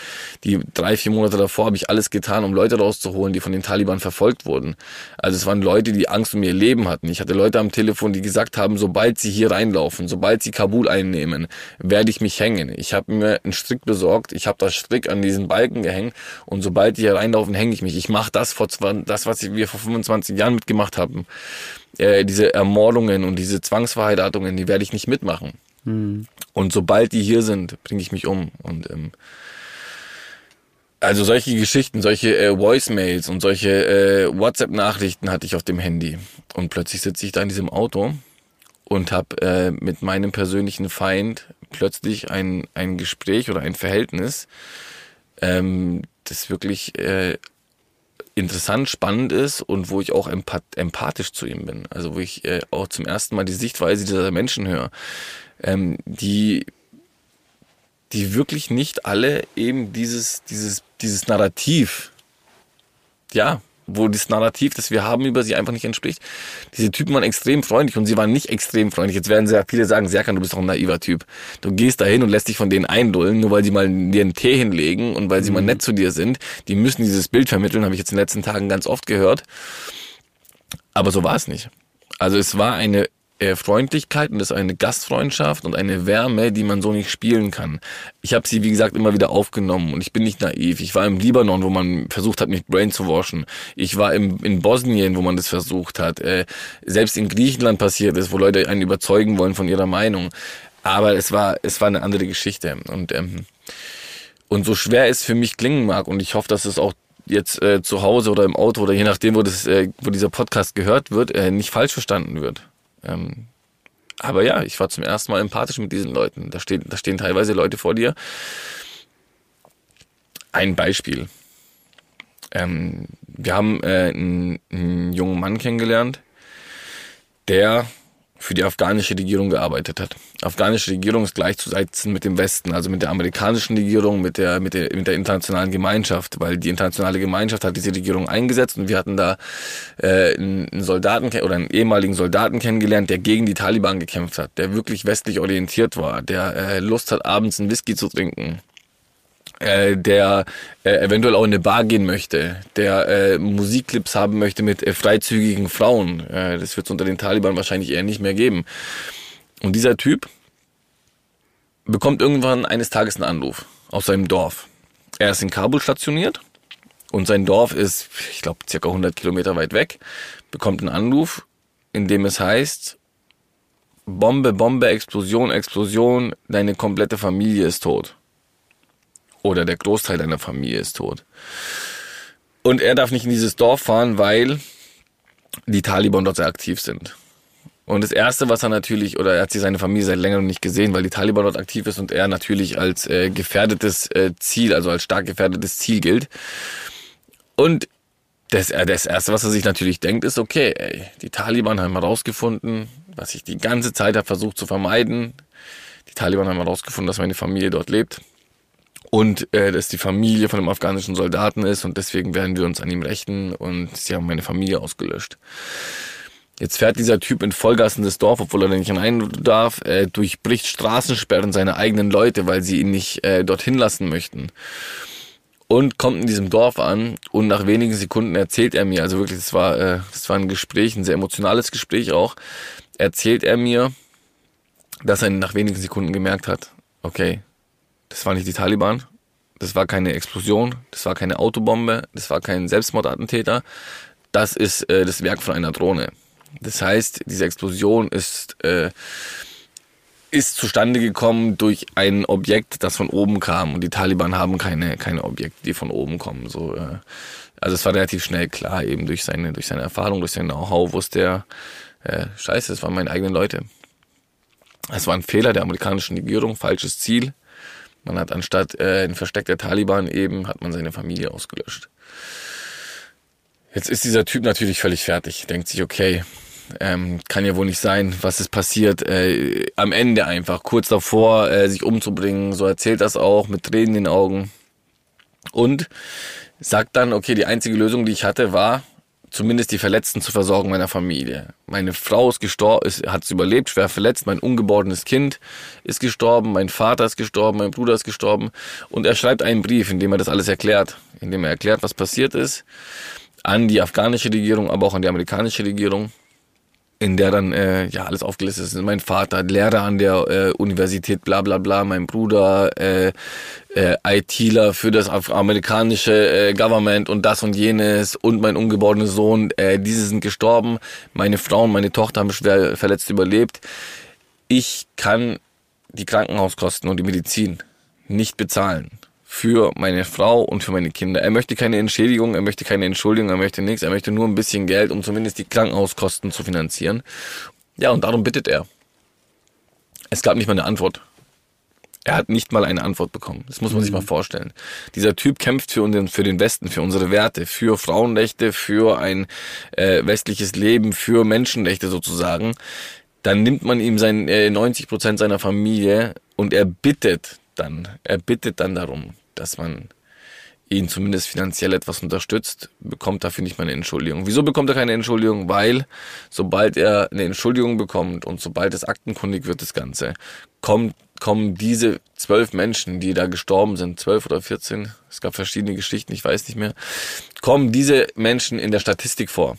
die drei, vier Monate davor habe ich alles getan, um Leute rauszuholen, die von den Taliban verfolgt wurden. Also es waren Leute, die Angst um ihr Leben hatten. Ich hatte Leute am Telefon, die gesagt haben, sobald sie hier reinlaufen, sobald sie Kabul einnehmen, werde ich mich hängen. Ich habe mir einen Strick besorgt, ich habe das Strick an diesen Balken gehängt und sobald die hier reinlaufen, hänge ich mich. Ich mache das, vor, das, was wir vor 25 Jahren mitgemacht haben. Äh, diese Ermordungen und diese Zwangsverheiratungen, die werde ich nicht mitmachen. Mhm. Und sobald die hier sind, bringe ich mich um. Und ähm, also solche Geschichten, solche äh, Voicemails und solche äh, WhatsApp-Nachrichten hatte ich auf dem Handy. Und plötzlich sitze ich da in diesem Auto und habe äh, mit meinem persönlichen Feind plötzlich ein, ein Gespräch oder ein Verhältnis, ähm, das wirklich äh, interessant, spannend ist und wo ich auch empath empathisch zu ihm bin. Also wo ich äh, auch zum ersten Mal die Sichtweise dieser Menschen höre ähm, die, die wirklich nicht alle eben dieses, dieses, dieses Narrativ, ja, wo das Narrativ, das wir haben über sie einfach nicht entspricht. Diese Typen waren extrem freundlich und sie waren nicht extrem freundlich. Jetzt werden sehr viele sagen, Serkan, du bist doch ein naiver Typ. Du gehst dahin und lässt dich von denen eindullen, nur weil sie mal dir einen Tee hinlegen und weil sie mhm. mal nett zu dir sind. Die müssen dieses Bild vermitteln, habe ich jetzt in den letzten Tagen ganz oft gehört. Aber so war es nicht. Also es war eine äh, Freundlichkeit und ist eine Gastfreundschaft und eine Wärme, die man so nicht spielen kann. Ich habe sie, wie gesagt, immer wieder aufgenommen und ich bin nicht naiv. Ich war im Libanon, wo man versucht hat, mich brain zu waschen. Ich war im, in Bosnien, wo man das versucht hat. Äh, selbst in Griechenland passiert ist, wo Leute einen überzeugen wollen von ihrer Meinung. Aber es war, es war eine andere Geschichte. Und, ähm, und so schwer es für mich klingen mag, und ich hoffe, dass es auch jetzt äh, zu Hause oder im Auto oder je nachdem, wo, das, äh, wo dieser Podcast gehört wird, äh, nicht falsch verstanden wird. Ähm, aber ja, ich war zum ersten Mal empathisch mit diesen Leuten. Da, steht, da stehen teilweise Leute vor dir. Ein Beispiel. Ähm, wir haben äh, einen, einen jungen Mann kennengelernt, der für die afghanische Regierung gearbeitet hat. Afghanische Regierung ist gleichzusetzen mit dem Westen, also mit der amerikanischen Regierung, mit der, mit der, mit der internationalen Gemeinschaft, weil die internationale Gemeinschaft hat diese Regierung eingesetzt und wir hatten da äh, einen Soldaten oder einen ehemaligen Soldaten kennengelernt, der gegen die Taliban gekämpft hat, der wirklich westlich orientiert war, der äh, Lust hat, abends einen Whisky zu trinken, äh, der äh, eventuell auch in eine Bar gehen möchte, der äh, Musikclips haben möchte mit äh, freizügigen Frauen. Äh, das wird es unter den Taliban wahrscheinlich eher nicht mehr geben. Und dieser Typ bekommt irgendwann eines Tages einen Anruf aus seinem Dorf. Er ist in Kabul stationiert und sein Dorf ist, ich glaube, circa 100 Kilometer weit weg, bekommt einen Anruf, in dem es heißt, Bombe, Bombe, Explosion, Explosion, deine komplette Familie ist tot. Oder der Großteil deiner Familie ist tot. Und er darf nicht in dieses Dorf fahren, weil die Taliban dort sehr aktiv sind. Und das Erste, was er natürlich, oder er hat sich seine Familie seit längerem nicht gesehen, weil die Taliban dort aktiv ist und er natürlich als äh, gefährdetes äh, Ziel, also als stark gefährdetes Ziel gilt. Und das, äh, das Erste, was er sich natürlich denkt, ist, okay, ey, die Taliban haben herausgefunden, was ich die ganze Zeit habe versucht zu vermeiden. Die Taliban haben herausgefunden, dass meine Familie dort lebt und äh, dass die Familie von einem afghanischen Soldaten ist und deswegen werden wir uns an ihm rächen und sie haben meine Familie ausgelöscht. Jetzt fährt dieser Typ in Vollgassen des Dorf, obwohl er da nicht rein darf, äh, durchbricht Straßensperren seiner eigenen Leute, weil sie ihn nicht äh, dorthin lassen möchten. Und kommt in diesem Dorf an und nach wenigen Sekunden erzählt er mir, also wirklich, das war, äh, das war ein Gespräch, ein sehr emotionales Gespräch auch, erzählt er mir, dass er nach wenigen Sekunden gemerkt hat, okay, das war nicht die Taliban, das war keine Explosion, das war keine Autobombe, das war kein Selbstmordattentäter, das ist äh, das Werk von einer Drohne. Das heißt, diese Explosion ist, äh, ist zustande gekommen durch ein Objekt, das von oben kam. Und die Taliban haben keine, keine Objekte, die von oben kommen. So, äh, also es war relativ schnell klar, eben durch seine, durch seine Erfahrung, durch sein Know-how wusste er, äh, scheiße, es waren meine eigenen Leute. Es war ein Fehler der amerikanischen Regierung, falsches Ziel. Man hat anstatt äh, ein Versteck der Taliban eben, hat man seine Familie ausgelöscht. Jetzt ist dieser Typ natürlich völlig fertig, denkt sich, okay, ähm, kann ja wohl nicht sein, was ist passiert. Äh, am Ende einfach, kurz davor, äh, sich umzubringen, so erzählt das auch, mit Tränen in den Augen. Und sagt dann, okay, die einzige Lösung, die ich hatte, war, zumindest die Verletzten zu versorgen meiner Familie. Meine Frau ist gestorben, hat es überlebt, schwer verletzt, mein ungeborenes Kind ist gestorben, mein Vater ist gestorben, mein Bruder ist gestorben. Und er schreibt einen Brief, in dem er das alles erklärt, in dem er erklärt, was passiert ist an die afghanische Regierung, aber auch an die amerikanische Regierung, in der dann äh, ja alles aufgelistet ist. Mein Vater, Lehrer an der äh, Universität, bla bla bla, mein Bruder, äh, äh, ITler für das amerikanische äh, Government und das und jenes und mein ungeborener Sohn, äh, diese sind gestorben, meine Frau und meine Tochter haben schwer verletzt überlebt. Ich kann die Krankenhauskosten und die Medizin nicht bezahlen für meine Frau und für meine Kinder. Er möchte keine Entschädigung, er möchte keine Entschuldigung, er möchte nichts, er möchte nur ein bisschen Geld, um zumindest die Krankenhauskosten zu finanzieren. Ja, und darum bittet er. Es gab nicht mal eine Antwort. Er hat nicht mal eine Antwort bekommen. Das muss man mhm. sich mal vorstellen. Dieser Typ kämpft für, unseren, für den Westen, für unsere Werte, für Frauenrechte, für ein äh, westliches Leben, für Menschenrechte sozusagen. Dann nimmt man ihm sein äh, 90 Prozent seiner Familie und er bittet dann, er bittet dann darum, dass man ihn zumindest finanziell etwas unterstützt, bekommt dafür nicht mal eine Entschuldigung. Wieso bekommt er keine Entschuldigung? Weil sobald er eine Entschuldigung bekommt und sobald es aktenkundig wird, das Ganze, kommt, kommen diese zwölf Menschen, die da gestorben sind, zwölf oder vierzehn, es gab verschiedene Geschichten, ich weiß nicht mehr, kommen diese Menschen in der Statistik vor.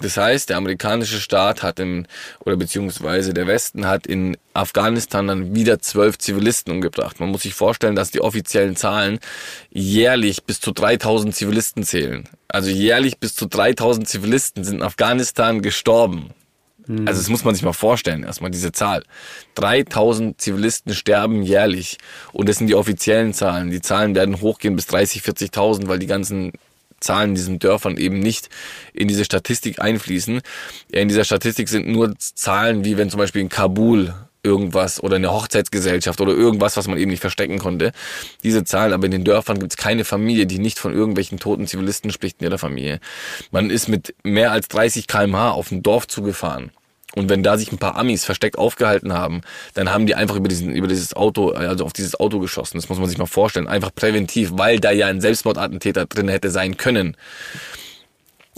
Das heißt, der amerikanische Staat hat in, oder beziehungsweise der Westen hat in Afghanistan dann wieder zwölf Zivilisten umgebracht. Man muss sich vorstellen, dass die offiziellen Zahlen jährlich bis zu 3000 Zivilisten zählen. Also jährlich bis zu 3000 Zivilisten sind in Afghanistan gestorben. Hm. Also das muss man sich mal vorstellen, erstmal diese Zahl. 3000 Zivilisten sterben jährlich. Und das sind die offiziellen Zahlen. Die Zahlen werden hochgehen bis 30, 40.000, weil die ganzen Zahlen in diesen Dörfern eben nicht in diese Statistik einfließen. In dieser Statistik sind nur Zahlen, wie wenn zum Beispiel in Kabul irgendwas oder eine Hochzeitsgesellschaft oder irgendwas, was man eben nicht verstecken konnte. Diese Zahlen, aber in den Dörfern gibt es keine Familie, die nicht von irgendwelchen toten Zivilisten spricht in ihrer Familie. Man ist mit mehr als 30 kmh auf ein Dorf zugefahren. Und wenn da sich ein paar Amis versteckt aufgehalten haben, dann haben die einfach über diesen, über dieses Auto, also auf dieses Auto geschossen. Das muss man sich mal vorstellen. Einfach präventiv, weil da ja ein Selbstmordattentäter drin hätte sein können.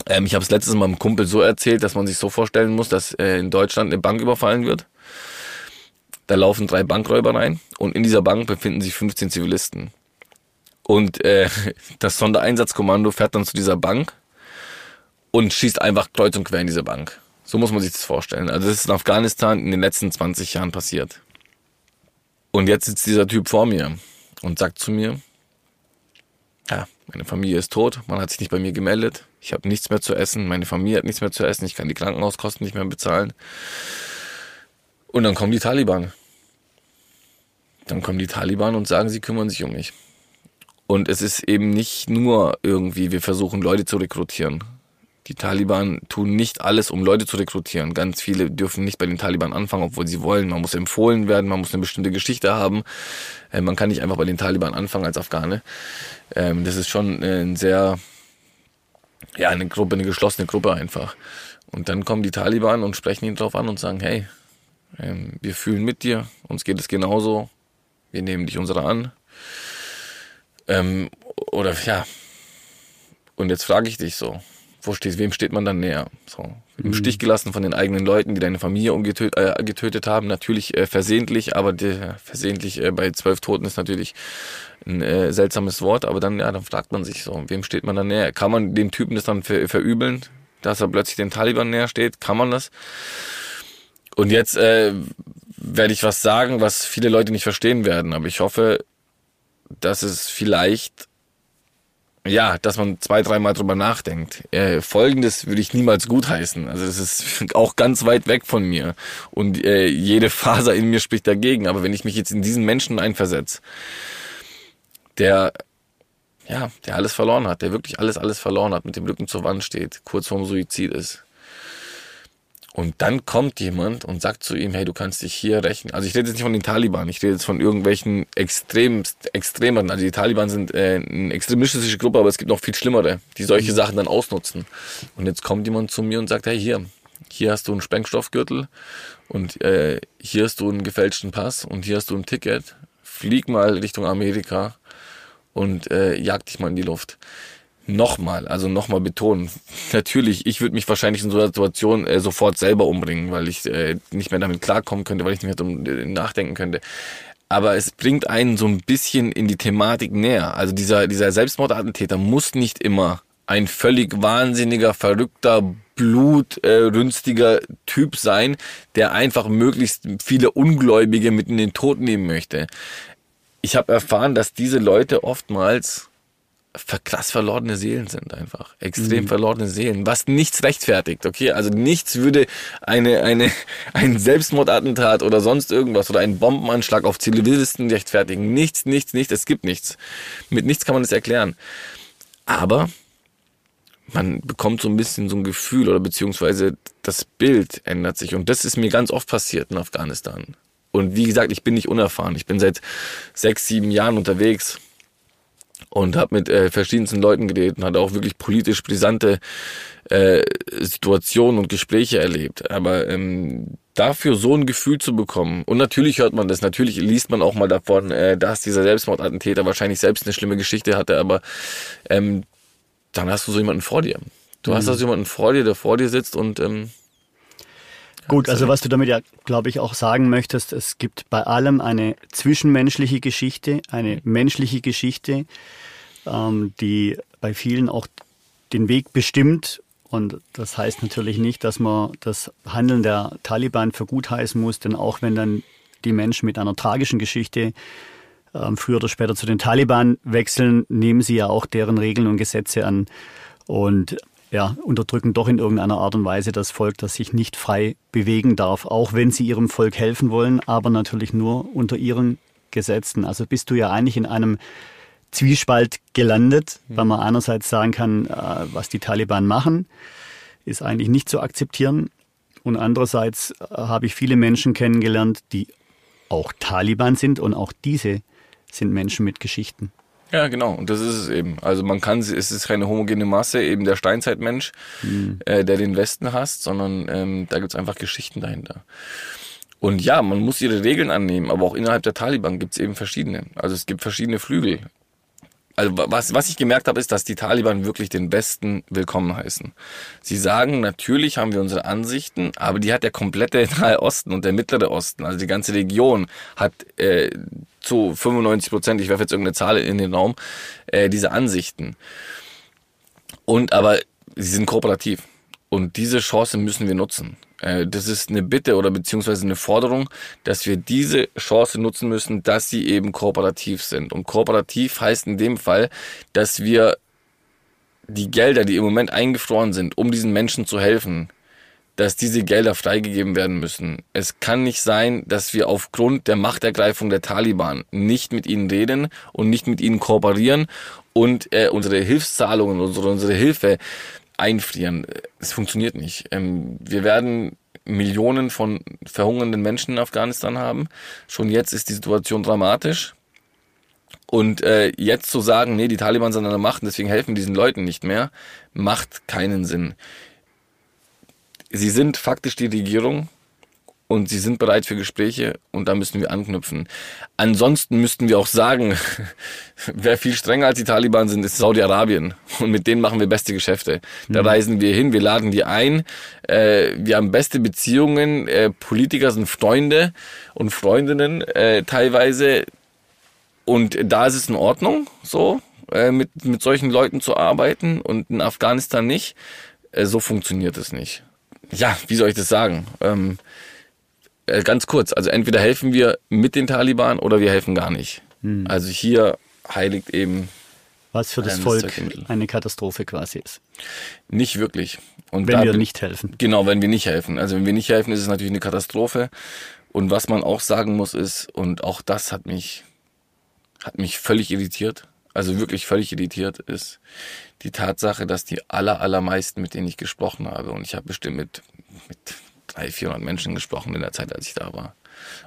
Ähm, ich habe es letztes Mal meinem Kumpel so erzählt, dass man sich so vorstellen muss, dass äh, in Deutschland eine Bank überfallen wird. Da laufen drei Bankräuber rein und in dieser Bank befinden sich 15 Zivilisten. Und äh, das Sondereinsatzkommando fährt dann zu dieser Bank und schießt einfach kreuz und quer in diese Bank. So muss man sich das vorstellen. Also das ist in Afghanistan in den letzten 20 Jahren passiert. Und jetzt sitzt dieser Typ vor mir und sagt zu mir, ja, meine Familie ist tot, man hat sich nicht bei mir gemeldet, ich habe nichts mehr zu essen, meine Familie hat nichts mehr zu essen, ich kann die Krankenhauskosten nicht mehr bezahlen. Und dann kommen die Taliban. Dann kommen die Taliban und sagen, sie kümmern sich um mich. Und es ist eben nicht nur irgendwie, wir versuchen Leute zu rekrutieren, die Taliban tun nicht alles, um Leute zu rekrutieren. Ganz viele dürfen nicht bei den Taliban anfangen, obwohl sie wollen. Man muss empfohlen werden, man muss eine bestimmte Geschichte haben. Äh, man kann nicht einfach bei den Taliban anfangen als Afghane. Ähm, das ist schon äh, ein sehr ja, eine Gruppe, eine geschlossene Gruppe einfach. Und dann kommen die Taliban und sprechen ihn drauf an und sagen, hey, ähm, wir fühlen mit dir, uns geht es genauso, wir nehmen dich unserer an. Ähm, oder ja, und jetzt frage ich dich so, wo stehst, wem steht man dann näher? So, im mhm. Stich gelassen von den eigenen Leuten, die deine Familie umgetötet äh, getötet haben, natürlich äh, versehentlich, aber die, versehentlich äh, bei zwölf Toten ist natürlich ein äh, seltsames Wort, aber dann, ja, dann fragt man sich so, wem steht man dann näher? Kann man dem Typen das dann ver verübeln, dass er plötzlich den Taliban näher steht? Kann man das? Und jetzt äh, werde ich was sagen, was viele Leute nicht verstehen werden, aber ich hoffe, dass es vielleicht ja, dass man zwei, dreimal drüber nachdenkt. Äh, Folgendes würde ich niemals gutheißen. Also das ist auch ganz weit weg von mir. Und äh, jede Faser in mir spricht dagegen. Aber wenn ich mich jetzt in diesen Menschen einversetze, der ja, der alles verloren hat, der wirklich alles, alles verloren hat, mit dem Rücken zur Wand steht, kurz vorm Suizid ist, und dann kommt jemand und sagt zu ihm, hey, du kannst dich hier rächen. Also ich rede jetzt nicht von den Taliban, ich rede jetzt von irgendwelchen extrem, extremeren. Also die Taliban sind äh, eine extremistische Gruppe, aber es gibt noch viel schlimmere, die solche mhm. Sachen dann ausnutzen. Und jetzt kommt jemand zu mir und sagt, hey, hier, hier hast du einen Sprengstoffgürtel und äh, hier hast du einen gefälschten Pass und hier hast du ein Ticket. Flieg mal Richtung Amerika und äh, jag dich mal in die Luft nochmal, also nochmal betonen. Natürlich, ich würde mich wahrscheinlich in so einer Situation äh, sofort selber umbringen, weil ich äh, nicht mehr damit klarkommen könnte, weil ich nicht mehr drum äh, nachdenken könnte. Aber es bringt einen so ein bisschen in die Thematik näher. Also dieser, dieser Selbstmordattentäter muss nicht immer ein völlig wahnsinniger, verrückter, blutrünstiger äh, Typ sein, der einfach möglichst viele Ungläubige mit in den Tod nehmen möchte. Ich habe erfahren, dass diese Leute oftmals krass verlorene Seelen sind einfach. Extrem mhm. verlorene Seelen. Was nichts rechtfertigt, okay? Also nichts würde eine, eine, ein Selbstmordattentat oder sonst irgendwas oder einen Bombenanschlag auf Zivilisten rechtfertigen. Nichts, nichts, nichts. Es gibt nichts. Mit nichts kann man es erklären. Aber man bekommt so ein bisschen so ein Gefühl oder beziehungsweise das Bild ändert sich. Und das ist mir ganz oft passiert in Afghanistan. Und wie gesagt, ich bin nicht unerfahren. Ich bin seit sechs, sieben Jahren unterwegs und habe mit äh, verschiedensten Leuten geredet und hatte auch wirklich politisch brisante äh, Situationen und Gespräche erlebt. Aber ähm, dafür so ein Gefühl zu bekommen, und natürlich hört man das, natürlich liest man auch mal davon, äh, dass dieser Selbstmordattentäter wahrscheinlich selbst eine schlimme Geschichte hatte, aber ähm, dann hast du so jemanden vor dir. Du mhm. hast also jemanden vor dir, der vor dir sitzt und ähm, Gut, also was du damit ja, glaube ich, auch sagen möchtest, es gibt bei allem eine zwischenmenschliche Geschichte, eine menschliche Geschichte, ähm, die bei vielen auch den Weg bestimmt. Und das heißt natürlich nicht, dass man das Handeln der Taliban für gut heißen muss, denn auch wenn dann die Menschen mit einer tragischen Geschichte ähm, früher oder später zu den Taliban wechseln, nehmen sie ja auch deren Regeln und Gesetze an und ja, unterdrücken doch in irgendeiner Art und Weise das Volk, das sich nicht frei bewegen darf, auch wenn sie ihrem Volk helfen wollen, aber natürlich nur unter ihren Gesetzen. Also bist du ja eigentlich in einem Zwiespalt gelandet, mhm. weil man einerseits sagen kann, äh, was die Taliban machen, ist eigentlich nicht zu akzeptieren. Und andererseits äh, habe ich viele Menschen kennengelernt, die auch Taliban sind und auch diese sind Menschen mit Geschichten. Ja, genau. Und das ist es eben. Also man kann, es ist keine homogene Masse, eben der Steinzeitmensch, mhm. äh, der den Westen hasst, sondern ähm, da gibt's einfach Geschichten dahinter. Und ja, man muss ihre Regeln annehmen, aber auch innerhalb der Taliban gibt's eben verschiedene. Also es gibt verschiedene Flügel also was, was ich gemerkt habe, ist, dass die Taliban wirklich den Westen willkommen heißen. Sie sagen, natürlich haben wir unsere Ansichten, aber die hat der komplette Nahe Osten und der Mittlere Osten, also die ganze Region hat äh, zu 95 Prozent, ich werfe jetzt irgendeine Zahl in den Raum, äh, diese Ansichten. Und aber sie sind kooperativ. Und diese Chance müssen wir nutzen. Äh, das ist eine Bitte oder beziehungsweise eine Forderung, dass wir diese Chance nutzen müssen, dass sie eben kooperativ sind. Und kooperativ heißt in dem Fall, dass wir die Gelder, die im Moment eingefroren sind, um diesen Menschen zu helfen, dass diese Gelder freigegeben werden müssen. Es kann nicht sein, dass wir aufgrund der Machtergreifung der Taliban nicht mit ihnen reden und nicht mit ihnen kooperieren und äh, unsere Hilfszahlungen, unsere, unsere Hilfe einfrieren. Es funktioniert nicht. Ähm, wir werden Millionen von verhungernden Menschen in Afghanistan haben. Schon jetzt ist die Situation dramatisch. Und äh, jetzt zu sagen, nee, die Taliban sind an der Macht, deswegen helfen diesen Leuten nicht mehr, macht keinen Sinn. Sie sind faktisch die Regierung und sie sind bereit für Gespräche und da müssen wir anknüpfen. Ansonsten müssten wir auch sagen, wer viel strenger als die Taliban sind, ist Saudi-Arabien und mit denen machen wir beste Geschäfte. Da mhm. reisen wir hin, wir laden die ein, äh, wir haben beste Beziehungen, äh, Politiker sind Freunde und Freundinnen äh, teilweise und da ist es in Ordnung, so äh, mit, mit solchen Leuten zu arbeiten und in Afghanistan nicht. Äh, so funktioniert es nicht. Ja, wie soll ich das sagen? Ähm, äh, ganz kurz, also entweder helfen wir mit den Taliban oder wir helfen gar nicht. Hm. Also hier heiligt eben. Was für das Volk eine Katastrophe quasi ist. Nicht wirklich. Und wenn wir nicht helfen. Genau, wenn wir nicht helfen. Also wenn wir nicht helfen, ist es natürlich eine Katastrophe. Und was man auch sagen muss ist, und auch das hat mich, hat mich völlig irritiert, also wirklich völlig irritiert, ist die Tatsache, dass die aller, allermeisten, mit denen ich gesprochen habe, und ich habe bestimmt mit, mit 300, 400 Menschen gesprochen in der Zeit, als ich da war.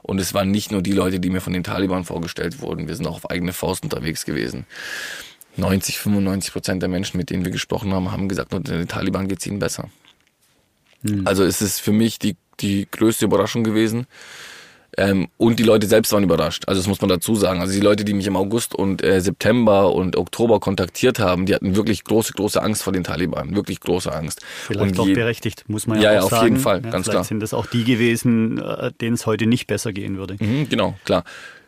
Und es waren nicht nur die Leute, die mir von den Taliban vorgestellt wurden. Wir sind auch auf eigene Faust unterwegs gewesen. 90, 95 Prozent der Menschen, mit denen wir gesprochen haben, haben gesagt, nur den Taliban geht es ihnen besser. Mhm. Also es ist für mich die, die größte Überraschung gewesen. Ähm, und die Leute selbst waren überrascht. Also das muss man dazu sagen. Also die Leute, die mich im August und äh, September und Oktober kontaktiert haben, die hatten wirklich große, große Angst vor den Taliban. Wirklich große Angst. Vielleicht und die, berechtigt, muss man ja, ja, ja auch auf jeden Fall, ja, ganz vielleicht klar. sind das auch die gewesen, äh, denen es heute nicht besser gehen würde. Mhm, genau, klar.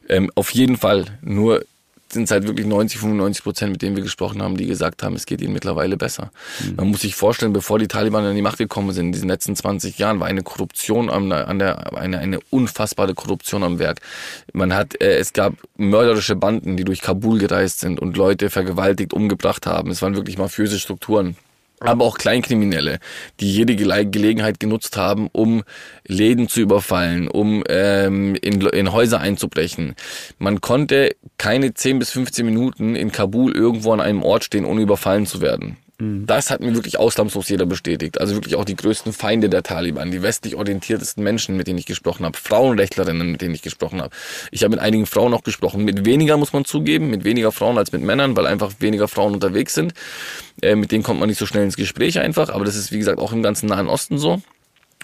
Ähm, auf jeden Fall. Nur sind es halt wirklich 90, 95 Prozent, mit denen wir gesprochen haben, die gesagt haben, es geht ihnen mittlerweile besser. Mhm. Man muss sich vorstellen, bevor die Taliban an die Macht gekommen sind, in diesen letzten 20 Jahren, war eine Korruption an, an der, eine, eine unfassbare Korruption am Werk. Man hat, äh, es gab mörderische Banden, die durch Kabul gereist sind und Leute vergewaltigt, umgebracht haben. Es waren wirklich mafiöse Strukturen aber auch Kleinkriminelle, die jede Gelegenheit genutzt haben, um Läden zu überfallen, um ähm, in, in Häuser einzubrechen. Man konnte keine 10 bis 15 Minuten in Kabul irgendwo an einem Ort stehen, ohne überfallen zu werden. Mhm. Das hat mir wirklich ausnahmslos jeder bestätigt. Also wirklich auch die größten Feinde der Taliban, die westlich orientiertesten Menschen, mit denen ich gesprochen habe, Frauenrechtlerinnen, mit denen ich gesprochen habe. Ich habe mit einigen Frauen auch gesprochen, mit weniger muss man zugeben, mit weniger Frauen als mit Männern, weil einfach weniger Frauen unterwegs sind. Äh, mit denen kommt man nicht so schnell ins Gespräch einfach, aber das ist wie gesagt auch im ganzen Nahen Osten so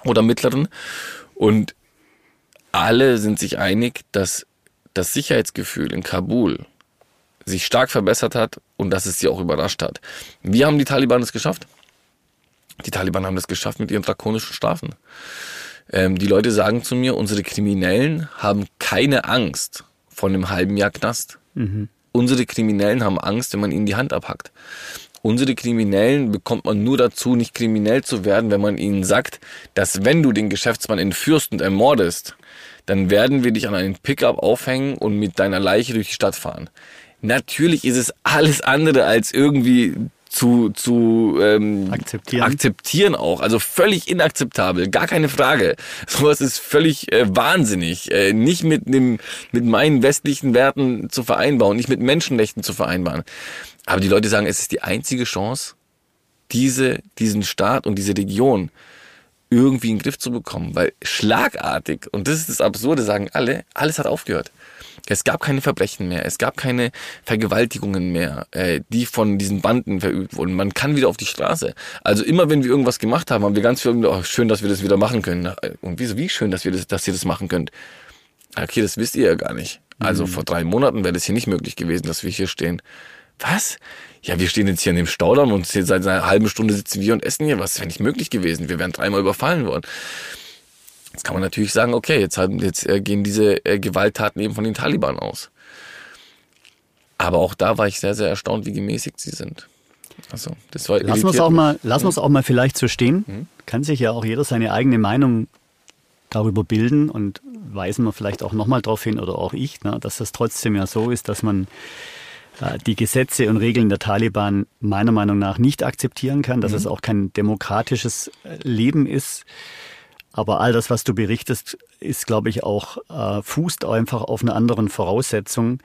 oder mittleren. Und alle sind sich einig, dass das Sicherheitsgefühl in Kabul sich stark verbessert hat und dass es sie auch überrascht hat. Wie haben die Taliban es geschafft? Die Taliban haben das geschafft mit ihren drakonischen Strafen. Ähm, die Leute sagen zu mir, unsere Kriminellen haben keine Angst vor einem halben Jahr Knast. Mhm. Unsere Kriminellen haben Angst, wenn man ihnen die Hand abhackt. Unsere Kriminellen bekommt man nur dazu, nicht kriminell zu werden, wenn man ihnen sagt, dass wenn du den Geschäftsmann entführst und ermordest, dann werden wir dich an einen Pickup aufhängen und mit deiner Leiche durch die Stadt fahren. Natürlich ist es alles andere als irgendwie zu, zu ähm, akzeptieren. akzeptieren auch. Also völlig inakzeptabel, gar keine Frage. Sowas ist völlig äh, wahnsinnig. Äh, nicht mit, dem, mit meinen westlichen Werten zu vereinbaren, nicht mit Menschenrechten zu vereinbaren. Aber die Leute sagen, es ist die einzige Chance, diese, diesen Staat und diese Region irgendwie in den Griff zu bekommen. Weil schlagartig, und das ist das Absurde, sagen alle, alles hat aufgehört. Es gab keine Verbrechen mehr, es gab keine Vergewaltigungen mehr, äh, die von diesen Banden verübt wurden. Man kann wieder auf die Straße. Also immer wenn wir irgendwas gemacht haben, haben wir ganz viel, oh, schön, dass wir das wieder machen können. Und wieso, wie schön, dass wir das, dass ihr das machen könnt. Okay, das wisst ihr ja gar nicht. Also mhm. vor drei Monaten wäre das hier nicht möglich gewesen, dass wir hier stehen. Was? Ja, wir stehen jetzt hier in dem Staudamm und seit einer halben Stunde sitzen wir und essen hier. Was wäre nicht möglich gewesen? Wir wären dreimal überfallen worden. Jetzt kann man natürlich sagen, okay, jetzt, haben, jetzt äh, gehen diese äh, Gewalttaten eben von den Taliban aus. Aber auch da war ich sehr, sehr erstaunt, wie gemäßigt sie sind. Also, das war lassen wir es auch mal, lassen wir es auch mal vielleicht so stehen. Mhm. Kann sich ja auch jeder seine eigene Meinung darüber bilden und weisen wir vielleicht auch nochmal darauf hin oder auch ich, ne, dass das trotzdem ja so ist, dass man äh, die Gesetze und Regeln der Taliban meiner Meinung nach nicht akzeptieren kann, dass mhm. es auch kein demokratisches äh, Leben ist. Aber all das, was du berichtest, ist, glaube ich, auch äh, fußt einfach auf einer anderen Voraussetzung.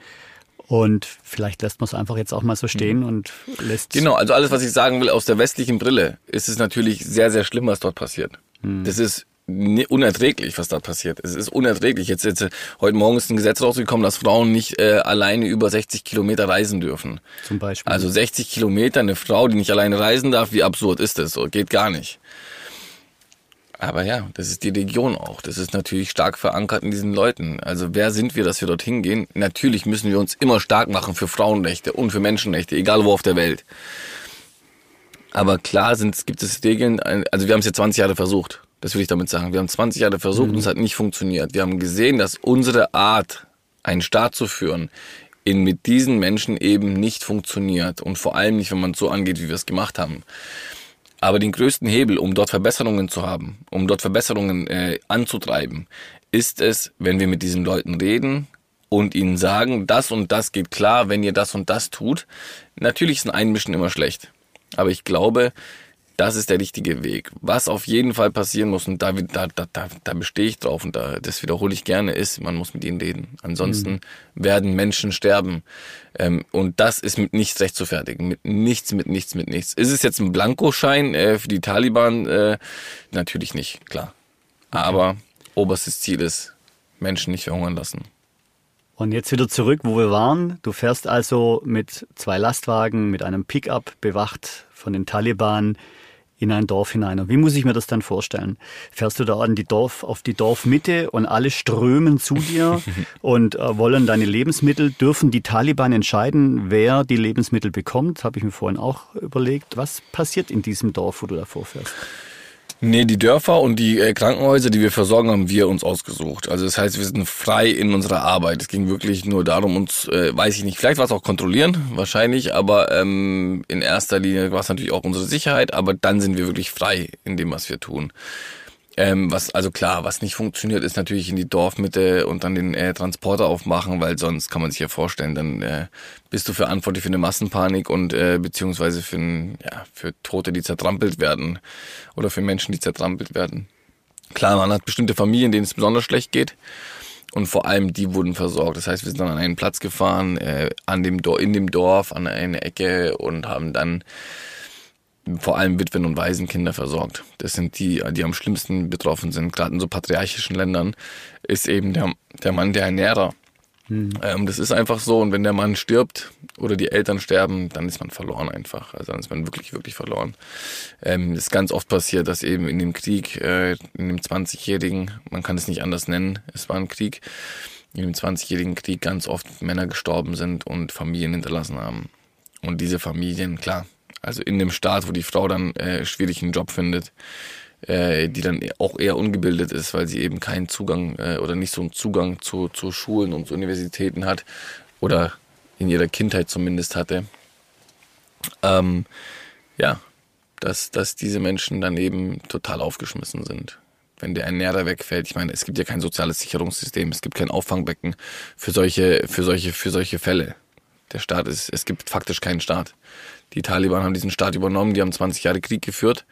Und vielleicht lässt man es einfach jetzt auch mal so stehen mhm. und lässt. Genau, also alles, was ich sagen will, aus der westlichen Brille ist es natürlich sehr, sehr schlimm, was dort passiert. Mhm. Das ist unerträglich, was da passiert. Es ist unerträglich. Jetzt, jetzt heute Morgen ist ein Gesetz rausgekommen, dass Frauen nicht äh, alleine über 60 Kilometer reisen dürfen. Zum Beispiel. Also 60 Kilometer, eine Frau, die nicht alleine reisen darf, wie absurd ist das? So, geht gar nicht. Aber ja, das ist die Region auch. Das ist natürlich stark verankert in diesen Leuten. Also wer sind wir, dass wir dorthin gehen? Natürlich müssen wir uns immer stark machen für Frauenrechte und für Menschenrechte, egal wo auf der Welt. Aber klar sind, gibt es Regeln, also wir haben es jetzt 20 Jahre versucht. Das will ich damit sagen. Wir haben 20 Jahre versucht mhm. und es hat nicht funktioniert. Wir haben gesehen, dass unsere Art, einen Staat zu führen, in, mit diesen Menschen eben nicht funktioniert. Und vor allem nicht, wenn man es so angeht, wie wir es gemacht haben. Aber den größten Hebel, um dort Verbesserungen zu haben, um dort Verbesserungen äh, anzutreiben, ist es, wenn wir mit diesen Leuten reden und ihnen sagen, das und das geht klar, wenn ihr das und das tut. Natürlich ist ein Einmischen immer schlecht. Aber ich glaube, das ist der richtige Weg. Was auf jeden Fall passieren muss, und da, da, da, da bestehe ich drauf und da, das wiederhole ich gerne, ist, man muss mit ihnen reden. Ansonsten mhm. werden Menschen sterben. Ähm, und das ist mit nichts rechtfertigen. Mit nichts, mit nichts, mit nichts. Ist es jetzt ein Blankoschein äh, für die Taliban? Äh, natürlich nicht, klar. Okay. Aber oberstes Ziel ist, Menschen nicht verhungern lassen. Und jetzt wieder zurück, wo wir waren. Du fährst also mit zwei Lastwagen, mit einem Pickup bewacht von den Taliban in ein Dorf hinein. Und wie muss ich mir das dann vorstellen? Fährst du da an die Dorf, auf die Dorfmitte und alle strömen zu dir und äh, wollen deine Lebensmittel? Dürfen die Taliban entscheiden, wer die Lebensmittel bekommt? Habe ich mir vorhin auch überlegt. Was passiert in diesem Dorf, wo du da vorfährst? Nee, die Dörfer und die äh, Krankenhäuser, die wir versorgen, haben wir uns ausgesucht. Also das heißt, wir sind frei in unserer Arbeit. Es ging wirklich nur darum, uns, äh, weiß ich nicht, vielleicht war es auch kontrollieren, wahrscheinlich, aber ähm, in erster Linie war es natürlich auch unsere Sicherheit, aber dann sind wir wirklich frei in dem, was wir tun. Ähm, was, also klar, was nicht funktioniert, ist natürlich in die Dorfmitte und dann den äh, Transporter aufmachen, weil sonst kann man sich ja vorstellen, dann äh, bist du verantwortlich für eine Massenpanik und äh, beziehungsweise für, ein, ja, für Tote, die zertrampelt werden oder für Menschen, die zertrampelt werden. Klar, man hat bestimmte Familien, denen es besonders schlecht geht. Und vor allem die wurden versorgt. Das heißt, wir sind dann an einen Platz gefahren, äh, an dem in dem Dorf, an eine Ecke und haben dann vor allem Witwen und Waisenkinder versorgt. Das sind die, die am schlimmsten betroffen sind. Gerade in so patriarchischen Ländern ist eben der, der Mann der Ernährer. Hm. Ähm, das ist einfach so. Und wenn der Mann stirbt oder die Eltern sterben, dann ist man verloren einfach. Also dann ist man wirklich, wirklich verloren. Ähm, ist ganz oft passiert, dass eben in dem Krieg, äh, in dem 20-jährigen, man kann es nicht anders nennen, es war ein Krieg, in dem 20-jährigen Krieg ganz oft Männer gestorben sind und Familien hinterlassen haben. Und diese Familien, klar, also in dem Staat, wo die Frau dann äh, schwierig einen Job findet, äh, die dann auch eher ungebildet ist, weil sie eben keinen Zugang äh, oder nicht so einen Zugang zu, zu Schulen und zu Universitäten hat oder in ihrer Kindheit zumindest hatte. Ähm, ja, dass, dass diese Menschen dann eben total aufgeschmissen sind. Wenn der Ernährer wegfällt, ich meine, es gibt ja kein soziales Sicherungssystem, es gibt kein Auffangbecken für solche, für solche, für solche Fälle. Der Staat ist, es gibt faktisch keinen Staat. Die Taliban haben diesen Staat übernommen, die haben 20 Jahre Krieg geführt.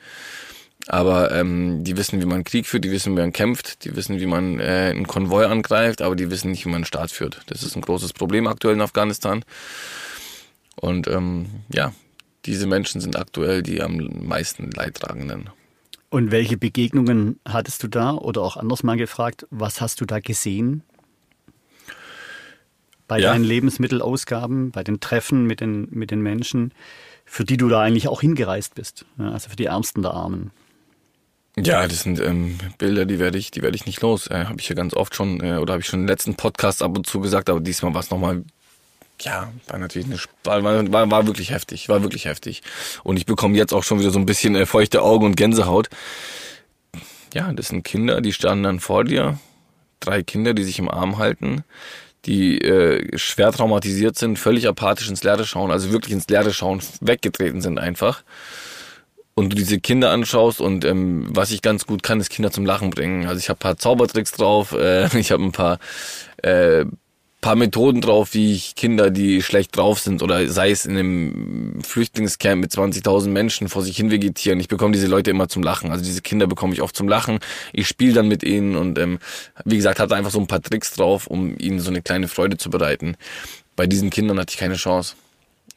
Aber ähm, die wissen, wie man Krieg führt, die wissen, wie man kämpft, die wissen, wie man äh, einen Konvoi angreift, aber die wissen nicht, wie man einen Staat führt. Das ist ein großes Problem aktuell in Afghanistan. Und ähm, ja, diese Menschen sind aktuell die am meisten Leidtragenden. Und welche Begegnungen hattest du da? Oder auch anders mal gefragt, was hast du da gesehen? Bei ja. deinen Lebensmittelausgaben, bei den Treffen mit den, mit den Menschen? Für die du da eigentlich auch hingereist bist. Also für die Ärmsten der Armen. Ja, das sind ähm, Bilder, die werde ich, die werde ich nicht los. Äh, habe ich ja ganz oft schon äh, oder habe ich schon im letzten Podcast ab und zu gesagt, aber diesmal war es nochmal, ja, war natürlich eine, war, war, war wirklich heftig, war wirklich heftig. Und ich bekomme jetzt auch schon wieder so ein bisschen äh, feuchte Augen und Gänsehaut. Ja, das sind Kinder, die standen dann vor dir, drei Kinder, die sich im Arm halten, die äh, schwer traumatisiert sind, völlig apathisch ins Leere schauen, also wirklich ins Leere schauen, weggetreten sind einfach. Und du diese Kinder anschaust und ähm, was ich ganz gut kann, ist Kinder zum Lachen bringen. Also ich habe paar Zaubertricks drauf, äh, ich habe ein paar äh, paar Methoden drauf, wie ich Kinder, die schlecht drauf sind oder sei es in einem Flüchtlingscamp mit 20.000 Menschen vor sich hin vegetieren. Ich bekomme diese Leute immer zum Lachen. Also diese Kinder bekomme ich oft zum Lachen. Ich spiele dann mit ihnen und ähm, wie gesagt, hatte einfach so ein paar Tricks drauf, um ihnen so eine kleine Freude zu bereiten. Bei diesen Kindern hatte ich keine Chance.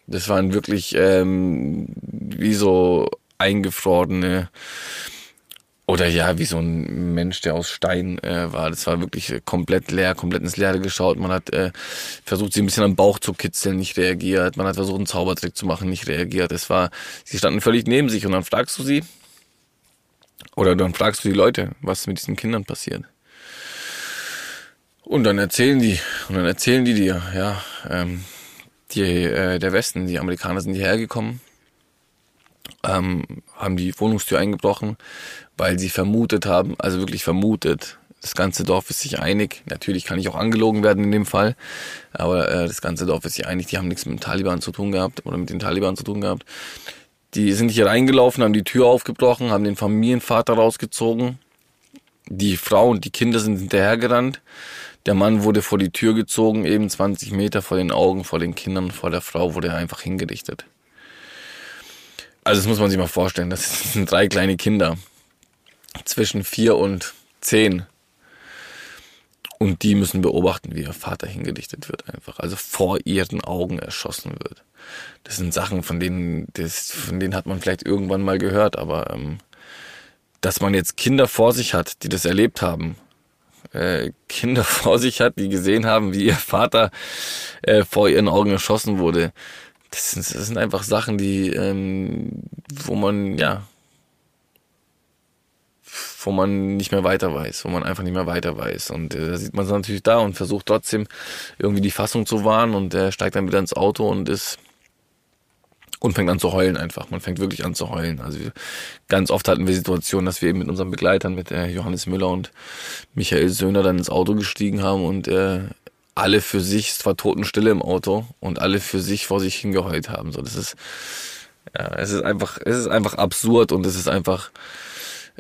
Das waren wirklich ähm, wie so eingefrorene oder ja, wie so ein Mensch, der aus Stein äh, war. Das war wirklich komplett leer, komplett ins Leere geschaut. Man hat äh, versucht, sie ein bisschen am Bauch zu kitzeln, nicht reagiert. Man hat versucht, einen Zaubertrick zu machen, nicht reagiert. Es war, sie standen völlig neben sich und dann fragst du sie, oder dann fragst du die Leute, was mit diesen Kindern passiert. Und dann erzählen die, und dann erzählen die dir, ja, ähm, die, äh, der Westen, die Amerikaner sind hierher gekommen, ähm, haben die Wohnungstür eingebrochen, weil sie vermutet haben, also wirklich vermutet, das ganze Dorf ist sich einig. Natürlich kann ich auch angelogen werden in dem Fall, aber äh, das ganze Dorf ist sich einig. Die haben nichts mit den Taliban zu tun gehabt oder mit den Taliban zu tun gehabt. Die sind hier reingelaufen, haben die Tür aufgebrochen, haben den Familienvater rausgezogen. Die Frau und die Kinder sind hinterhergerannt. Der Mann wurde vor die Tür gezogen, eben 20 Meter vor den Augen, vor den Kindern, vor der Frau wurde er einfach hingerichtet. Also das muss man sich mal vorstellen. Das sind drei kleine Kinder zwischen vier und zehn. Und die müssen beobachten, wie ihr Vater hingedichtet wird einfach. Also vor ihren Augen erschossen wird. Das sind Sachen, von denen, das, von denen hat man vielleicht irgendwann mal gehört, aber ähm, dass man jetzt Kinder vor sich hat, die das erlebt haben, äh, Kinder vor sich hat, die gesehen haben, wie ihr Vater äh, vor ihren Augen erschossen wurde, das sind, das sind einfach Sachen, die, ähm, wo man, ja, wo man nicht mehr weiter weiß, wo man einfach nicht mehr weiter weiß. Und äh, da sieht man es natürlich da und versucht trotzdem irgendwie die Fassung zu wahren und er steigt dann wieder ins Auto und ist und fängt an zu heulen einfach. Man fängt wirklich an zu heulen. Also ganz oft hatten wir Situationen, dass wir eben mit unseren Begleitern, mit äh, Johannes Müller und Michael Söhner dann ins Auto gestiegen haben und äh, alle für sich, es war Totenstille im Auto und alle für sich vor sich hingeheult haben. So, das ist, ja, es ist einfach, es ist einfach absurd und es ist einfach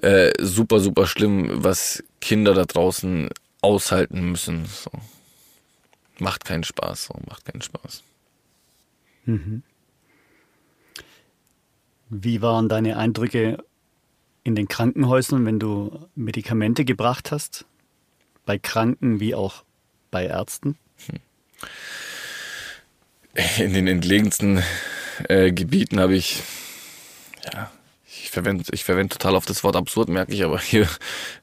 äh, super, super schlimm, was Kinder da draußen aushalten müssen. So. Macht keinen Spaß, so, macht keinen Spaß. Mhm. Wie waren deine Eindrücke in den Krankenhäusern, wenn du Medikamente gebracht hast? Bei Kranken wie auch bei Ärzten? In den entlegensten äh, Gebieten habe ich, ja, ich verwende ich verwende total auf das Wort absurd, merke ich, aber hier,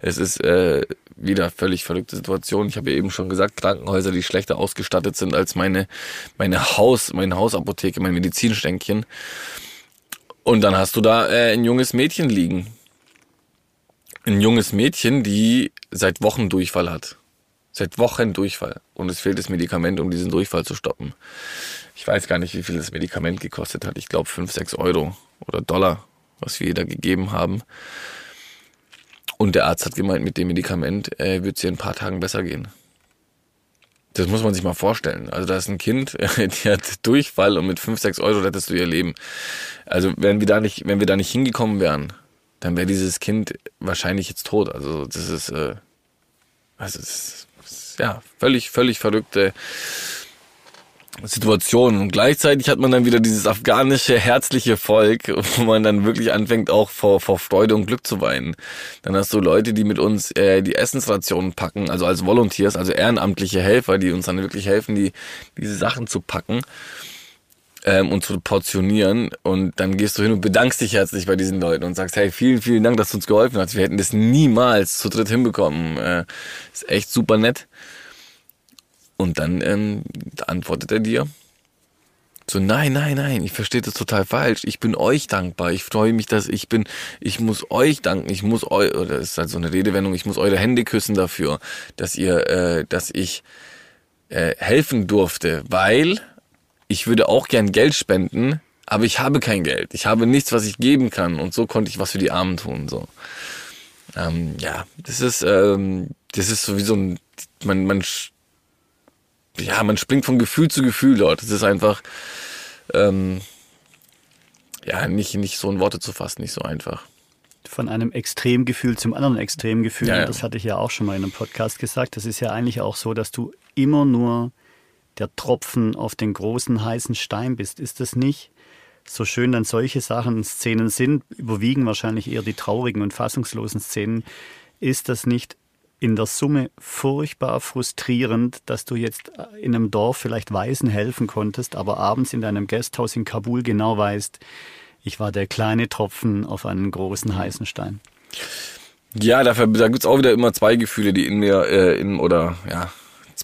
es ist äh, wieder völlig verrückte Situation. Ich habe eben schon gesagt, Krankenhäuser, die schlechter ausgestattet sind als meine, meine Haus, meine Hausapotheke, mein Medizinstänkchen. Und dann hast du da äh, ein junges Mädchen liegen. Ein junges Mädchen, die seit Wochen Durchfall hat. Seit Wochen Durchfall. Und es fehlt das Medikament, um diesen Durchfall zu stoppen. Ich weiß gar nicht, wie viel das Medikament gekostet hat. Ich glaube 5, 6 Euro oder Dollar, was wir da gegeben haben. Und der Arzt hat gemeint, mit dem Medikament äh, wird es ihr in ein paar Tagen besser gehen. Das muss man sich mal vorstellen. Also da ist ein Kind, die hat Durchfall und mit 5, 6 Euro rettest du ihr Leben. Also wenn wir da nicht, wenn wir da nicht hingekommen wären, dann wäre dieses Kind wahrscheinlich jetzt tot. Also das ist, äh, also das ist ja, völlig, völlig verrückte Situation. Und gleichzeitig hat man dann wieder dieses afghanische, herzliche Volk, wo man dann wirklich anfängt, auch vor, vor Freude und Glück zu weinen. Dann hast du Leute, die mit uns äh, die Essensrationen packen, also als Volunteers, also ehrenamtliche Helfer, die uns dann wirklich helfen, die diese Sachen zu packen ähm, und zu portionieren. Und dann gehst du hin und bedankst dich herzlich bei diesen Leuten und sagst, hey, vielen, vielen Dank, dass du uns geholfen hast. Wir hätten das niemals zu dritt hinbekommen. Äh, ist echt super nett. Und dann ähm, antwortet er dir so, nein, nein, nein, ich verstehe das total falsch. Ich bin euch dankbar. Ich freue mich, dass ich bin, ich muss euch danken. Ich muss euch, oder ist halt so eine Redewendung, ich muss eure Hände küssen dafür, dass ihr, äh, dass ich äh, helfen durfte, weil ich würde auch gern Geld spenden, aber ich habe kein Geld. Ich habe nichts, was ich geben kann. Und so konnte ich was für die Armen tun. So. Ähm, ja, das ist, ähm, das ist so wie so ein, man, man, ja, man springt von Gefühl zu Gefühl dort. Das ist einfach, ähm, ja, nicht, nicht so in Worte zu fassen, nicht so einfach. Von einem Extremgefühl zum anderen Extremgefühl. Ja, ja. Das hatte ich ja auch schon mal in einem Podcast gesagt. Das ist ja eigentlich auch so, dass du immer nur der Tropfen auf den großen heißen Stein bist. Ist das nicht? So schön dann solche Sachen, Szenen sind, überwiegen wahrscheinlich eher die traurigen und fassungslosen Szenen. Ist das nicht in der Summe furchtbar frustrierend, dass du jetzt in einem Dorf vielleicht Waisen helfen konntest, aber abends in deinem Gasthaus in Kabul genau weißt, ich war der kleine Tropfen auf einen großen heißen Stein? Ja, dafür, da gibt's auch wieder immer zwei Gefühle, die in mir, äh, in, oder ja,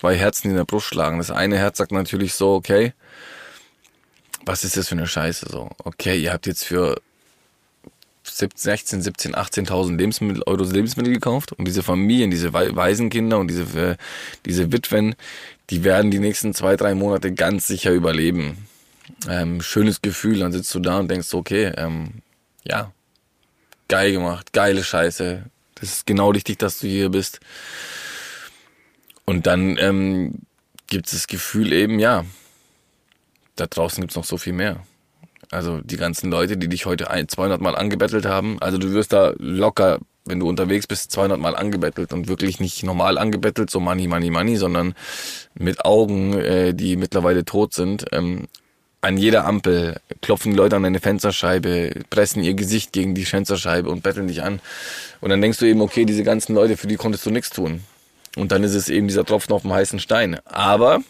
zwei Herzen, in der Brust schlagen. Das eine Herz sagt natürlich so, okay, was ist das für eine Scheiße? So, okay, ihr habt jetzt für 16, 17, 18.000 Lebensmittel, Euro Lebensmittel gekauft und diese Familien, diese Waisenkinder und diese, äh, diese Witwen, die werden die nächsten zwei, drei Monate ganz sicher überleben. Ähm, schönes Gefühl, dann sitzt du da und denkst, okay, ähm, ja, geil gemacht, geile Scheiße, das ist genau richtig, dass du hier bist. Und dann ähm, gibt es das Gefühl eben, ja, da draußen gibt es noch so viel mehr. Also die ganzen Leute, die dich heute ein, 200 Mal angebettelt haben. Also du wirst da locker, wenn du unterwegs bist, 200 Mal angebettelt und wirklich nicht normal angebettelt, so Money, Money, Money, sondern mit Augen, äh, die mittlerweile tot sind. Ähm, an jeder Ampel klopfen die Leute an deine Fensterscheibe, pressen ihr Gesicht gegen die Fensterscheibe und betteln dich an. Und dann denkst du eben, okay, diese ganzen Leute, für die konntest du nichts tun. Und dann ist es eben dieser Tropfen auf dem heißen Stein. Aber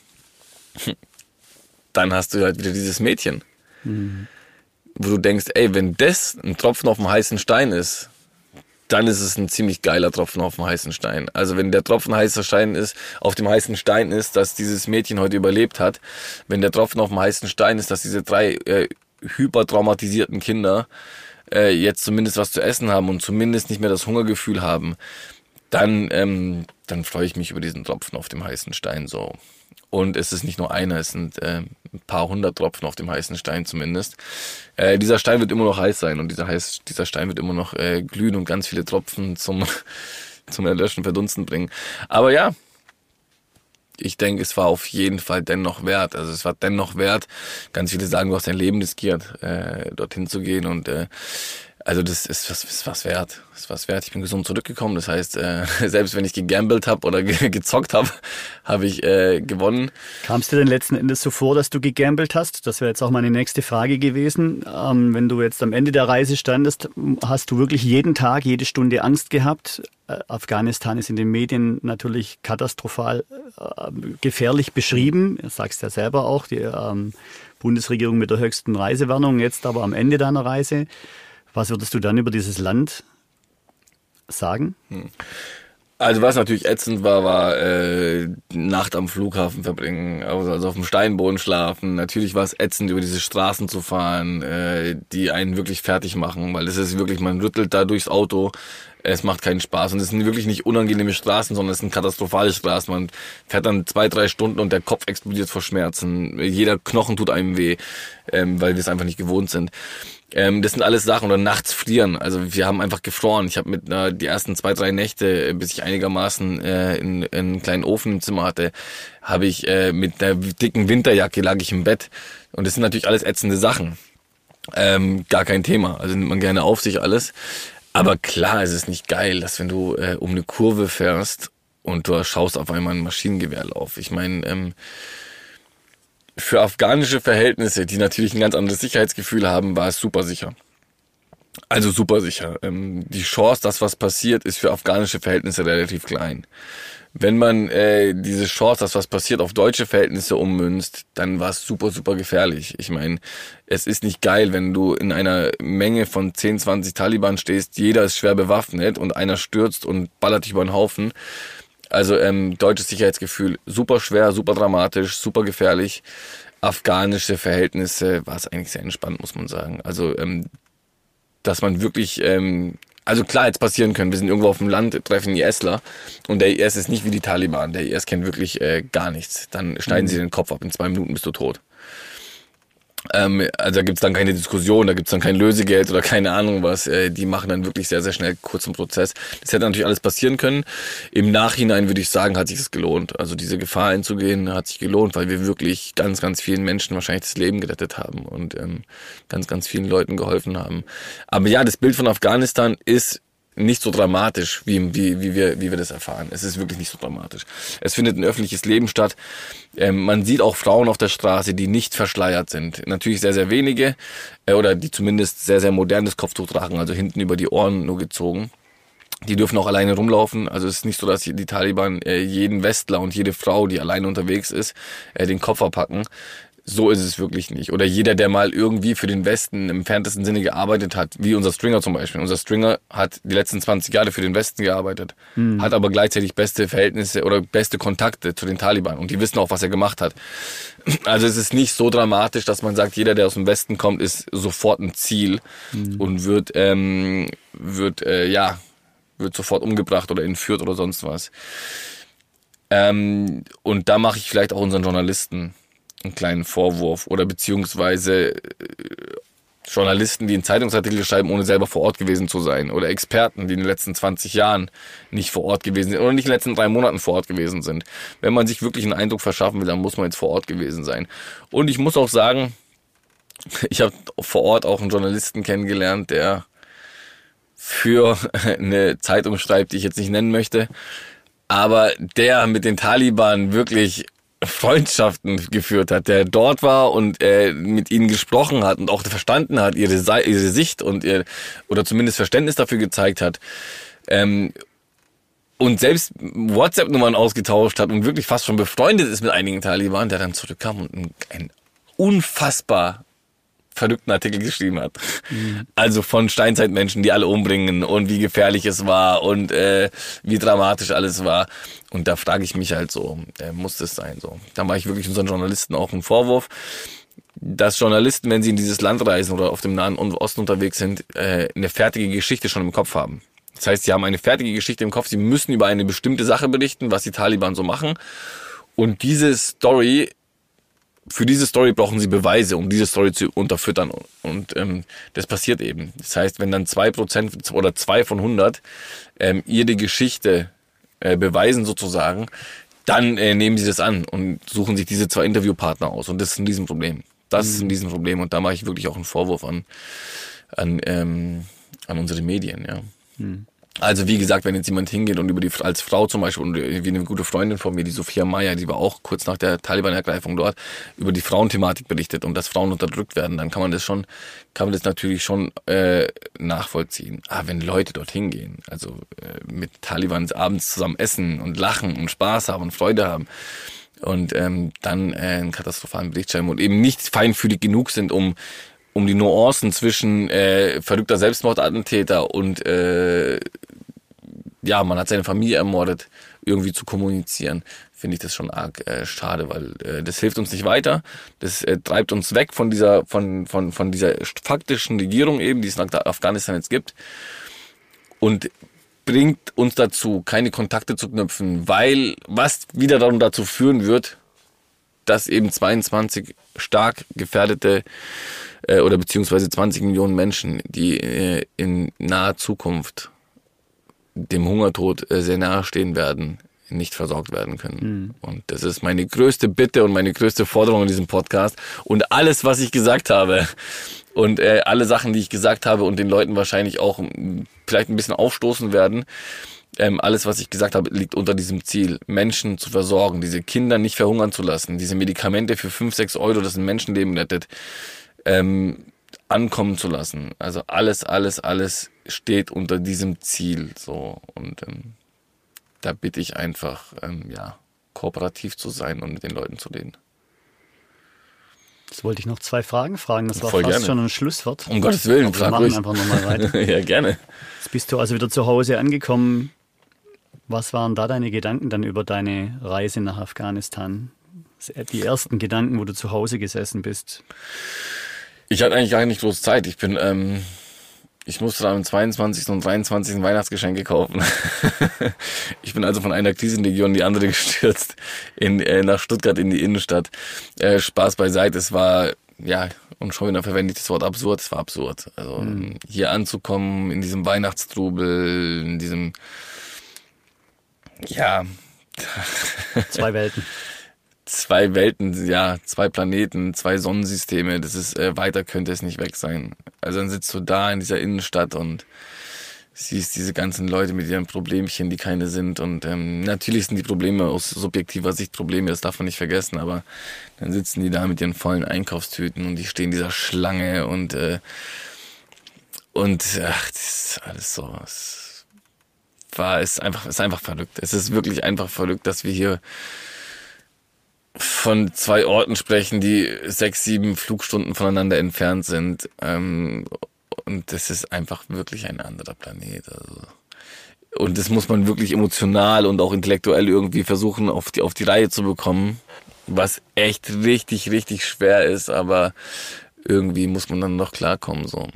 dann hast du halt wieder dieses Mädchen. Mhm. Wo du denkst, ey, wenn das ein Tropfen auf dem heißen Stein ist, dann ist es ein ziemlich geiler Tropfen auf dem heißen Stein. Also wenn der Tropfen heißer Stein ist, auf dem heißen Stein ist, dass dieses Mädchen heute überlebt hat, wenn der Tropfen auf dem heißen Stein ist, dass diese drei äh, hypertraumatisierten Kinder äh, jetzt zumindest was zu essen haben und zumindest nicht mehr das Hungergefühl haben, dann, ähm, dann freue ich mich über diesen Tropfen auf dem heißen Stein so. Und es ist nicht nur einer, es sind äh, ein paar hundert Tropfen auf dem heißen Stein zumindest. Äh, dieser Stein wird immer noch heiß sein und dieser, heiß, dieser Stein wird immer noch äh, glühen und ganz viele Tropfen zum, zum Erlöschen, Verdunsten bringen. Aber ja, ich denke, es war auf jeden Fall dennoch wert. Also es war dennoch wert. Ganz viele sagen, du hast dein Leben riskiert, äh, dorthin zu gehen und äh, also das ist was, ist was wert. ist was wert. Ich bin gesund zurückgekommen. Das heißt, äh, selbst wenn ich gegambelt habe oder ge gezockt habe, habe ich äh, gewonnen. Kam es dir denn letzten Endes so vor, dass du gegambelt hast? Das wäre jetzt auch meine nächste Frage gewesen. Ähm, wenn du jetzt am Ende der Reise standest, hast du wirklich jeden Tag, jede Stunde Angst gehabt? Äh, Afghanistan ist in den Medien natürlich katastrophal äh, gefährlich beschrieben. Du sagst ja selber auch, die ähm, Bundesregierung mit der höchsten Reisewarnung, jetzt aber am Ende deiner Reise. Was würdest du dann über dieses Land sagen? Hm. Also was natürlich ätzend war, war äh, Nacht am Flughafen verbringen, also, also auf dem Steinboden schlafen. Natürlich war es ätzend, über diese Straßen zu fahren, äh, die einen wirklich fertig machen, weil es ist wirklich, man rüttelt da durchs Auto, es macht keinen Spaß und es sind wirklich nicht unangenehme Straßen, sondern es sind katastrophale Straßen. Man fährt dann zwei, drei Stunden und der Kopf explodiert vor Schmerzen. Jeder Knochen tut einem weh, ähm, weil wir es einfach nicht gewohnt sind. Ähm, das sind alles Sachen oder nachts frieren. Also wir haben einfach gefroren. Ich habe mit äh, die ersten zwei, drei Nächte, äh, bis ich einigermaßen äh, in, in einen kleinen Ofen im Zimmer hatte, habe ich äh, mit einer dicken Winterjacke lag ich im Bett. Und das sind natürlich alles ätzende Sachen. Ähm, gar kein Thema. Also nimmt man gerne auf sich alles. Aber klar, es ist nicht geil, dass wenn du äh, um eine Kurve fährst und du schaust auf einmal ein Maschinengewehr auf. Ich meine, ähm, für afghanische Verhältnisse, die natürlich ein ganz anderes Sicherheitsgefühl haben, war es super sicher. Also super sicher. Ähm, die Chance, dass was passiert, ist für afghanische Verhältnisse relativ klein. Wenn man äh, diese Chance, dass was passiert, auf deutsche Verhältnisse ummünzt, dann war es super, super gefährlich. Ich meine, es ist nicht geil, wenn du in einer Menge von 10, 20 Taliban stehst, jeder ist schwer bewaffnet und einer stürzt und ballert dich über den Haufen. Also ähm, deutsches Sicherheitsgefühl super schwer, super dramatisch, super gefährlich. Afghanische Verhältnisse war es eigentlich sehr entspannt, muss man sagen. Also ähm, dass man wirklich, ähm, also klar, jetzt passieren können. Wir sind irgendwo auf dem Land, treffen ISler und der IS ist nicht wie die Taliban. Der IS kennt wirklich äh, gar nichts. Dann schneiden mhm. sie den Kopf ab. In zwei Minuten bist du tot. Ähm, also da gibt's dann keine Diskussion, da gibt's dann kein Lösegeld oder keine Ahnung was. Äh, die machen dann wirklich sehr, sehr schnell kurzen Prozess. Das hätte natürlich alles passieren können. Im Nachhinein würde ich sagen, hat sich das gelohnt. Also diese Gefahr einzugehen, hat sich gelohnt, weil wir wirklich ganz, ganz vielen Menschen wahrscheinlich das Leben gerettet haben und ähm, ganz, ganz vielen Leuten geholfen haben. Aber ja, das Bild von Afghanistan ist nicht so dramatisch, wie, wie, wie, wir, wie wir das erfahren. Es ist wirklich nicht so dramatisch. Es findet ein öffentliches Leben statt. Ähm, man sieht auch Frauen auf der Straße, die nicht verschleiert sind. Natürlich sehr, sehr wenige äh, oder die zumindest sehr, sehr modernes Kopftuch tragen, also hinten über die Ohren nur gezogen. Die dürfen auch alleine rumlaufen. Also es ist nicht so, dass die Taliban äh, jeden Westler und jede Frau, die alleine unterwegs ist, äh, den Koffer packen so ist es wirklich nicht. Oder jeder, der mal irgendwie für den Westen im entferntesten Sinne gearbeitet hat, wie unser Stringer zum Beispiel. Unser Stringer hat die letzten 20 Jahre für den Westen gearbeitet, mhm. hat aber gleichzeitig beste Verhältnisse oder beste Kontakte zu den Taliban und die wissen auch, was er gemacht hat. Also es ist nicht so dramatisch, dass man sagt, jeder, der aus dem Westen kommt, ist sofort ein Ziel mhm. und wird, ähm, wird äh, ja, wird sofort umgebracht oder entführt oder sonst was. Ähm, und da mache ich vielleicht auch unseren Journalisten einen kleinen Vorwurf oder beziehungsweise äh, Journalisten, die einen Zeitungsartikel schreiben, ohne selber vor Ort gewesen zu sein. Oder Experten, die in den letzten 20 Jahren nicht vor Ort gewesen sind oder nicht in den letzten drei Monaten vor Ort gewesen sind. Wenn man sich wirklich einen Eindruck verschaffen will, dann muss man jetzt vor Ort gewesen sein. Und ich muss auch sagen, ich habe vor Ort auch einen Journalisten kennengelernt, der für eine Zeitung schreibt, die ich jetzt nicht nennen möchte, aber der mit den Taliban wirklich Freundschaften geführt hat, der dort war und äh, mit ihnen gesprochen hat und auch verstanden hat, ihre, ihre Sicht und ihr, oder zumindest Verständnis dafür gezeigt hat. Ähm, und selbst WhatsApp-Nummern ausgetauscht hat und wirklich fast schon befreundet ist mit einigen Taliban, der dann zurückkam und ein, ein unfassbar verrückten Artikel geschrieben hat. Mhm. Also von Steinzeitmenschen, die alle umbringen und wie gefährlich es war und äh, wie dramatisch alles war. Und da frage ich mich halt so, äh, muss das sein so? Da mache ich wirklich unseren Journalisten auch einen Vorwurf, dass Journalisten, wenn sie in dieses Land reisen oder auf dem Nahen Osten unterwegs sind, äh, eine fertige Geschichte schon im Kopf haben. Das heißt, sie haben eine fertige Geschichte im Kopf, sie müssen über eine bestimmte Sache berichten, was die Taliban so machen. Und diese Story für diese Story brauchen sie Beweise, um diese Story zu unterfüttern. Und ähm, das passiert eben. Das heißt, wenn dann zwei Prozent oder zwei von hundert ähm, ihre Geschichte äh, beweisen sozusagen, dann äh, nehmen sie das an und suchen sich diese zwei Interviewpartner aus. Und das ist ein Riesenproblem. Das mhm. ist ein Riesenproblem. Und da mache ich wirklich auch einen Vorwurf an, an, ähm, an unsere Medien, ja. Mhm. Also wie gesagt, wenn jetzt jemand hingeht und über die als Frau zum Beispiel und wie eine gute Freundin von mir, die Sophia Meyer, die war auch kurz nach der Taliban-Ergreifung dort, über die Frauenthematik berichtet und dass Frauen unterdrückt werden, dann kann man das schon, kann man das natürlich schon äh, nachvollziehen. Ah, wenn Leute dort hingehen, also äh, mit Talibans abends zusammen essen und lachen und Spaß haben und Freude haben und ähm, dann äh, einen katastrophalen Bericht schreiben und eben nicht feinfühlig genug sind, um um die Nuancen zwischen äh, verrückter Selbstmordattentäter und äh, ja, man hat seine Familie ermordet, irgendwie zu kommunizieren, finde ich das schon arg äh, schade, weil äh, das hilft uns nicht weiter. Das äh, treibt uns weg von dieser, von, von, von dieser faktischen Regierung eben, die es in Afghanistan jetzt gibt. Und bringt uns dazu, keine Kontakte zu knüpfen, weil was wieder darum dazu führen wird, dass eben 22 stark gefährdete äh, oder beziehungsweise 20 Millionen Menschen, die äh, in naher Zukunft dem Hungertod äh, sehr nahe stehen werden, nicht versorgt werden können. Mhm. Und das ist meine größte Bitte und meine größte Forderung in diesem Podcast. Und alles, was ich gesagt habe und äh, alle Sachen, die ich gesagt habe und den Leuten wahrscheinlich auch vielleicht ein bisschen aufstoßen werden, ähm, alles, was ich gesagt habe, liegt unter diesem Ziel, Menschen zu versorgen, diese Kinder nicht verhungern zu lassen, diese Medikamente für 5, 6 Euro, das ein Menschenleben rettet, ähm, ankommen zu lassen. Also alles, alles, alles steht unter diesem Ziel. So und ähm, da bitte ich einfach, ähm, ja, kooperativ zu sein und mit den Leuten zu reden. Jetzt wollte ich noch zwei Fragen fragen. Das war Voll fast gerne. schon ein Schlusswort. Um Gottes Willen, Aber wir machen ruhig. einfach nochmal weiter. ja, gerne. Jetzt bist du also wieder zu Hause angekommen. Was waren da deine Gedanken dann über deine Reise nach Afghanistan? Die ersten Gedanken, wo du zu Hause gesessen bist. Ich hatte eigentlich gar nicht groß Zeit. Ich bin, ähm, ich musste am 22. und 23. Weihnachtsgeschenke kaufen. ich bin also von einer Krisenlegion in die andere gestürzt, in, äh, nach Stuttgart in die Innenstadt. Äh, Spaß beiseite, es war, ja, und schon wieder verwende ich das Wort absurd, es war absurd. Also mhm. hier anzukommen, in diesem Weihnachtstrubel, in diesem, ja. Zwei Welten zwei Welten, ja, zwei Planeten, zwei Sonnensysteme, das ist, äh, weiter könnte es nicht weg sein. Also dann sitzt du da in dieser Innenstadt und siehst diese ganzen Leute mit ihren Problemchen, die keine sind. Und ähm, natürlich sind die Probleme aus subjektiver Sicht Probleme, das darf man nicht vergessen, aber dann sitzen die da mit ihren vollen Einkaufstüten und die stehen in dieser Schlange und äh, und ach, das ist alles so. Es war ist einfach ist einfach verrückt. Es ist wirklich einfach verrückt, dass wir hier von zwei Orten sprechen, die sechs, sieben Flugstunden voneinander entfernt sind. Ähm, und das ist einfach wirklich ein anderer Planet. Also. Und das muss man wirklich emotional und auch intellektuell irgendwie versuchen, auf die, auf die Reihe zu bekommen. Was echt richtig, richtig schwer ist, aber irgendwie muss man dann noch klarkommen, so.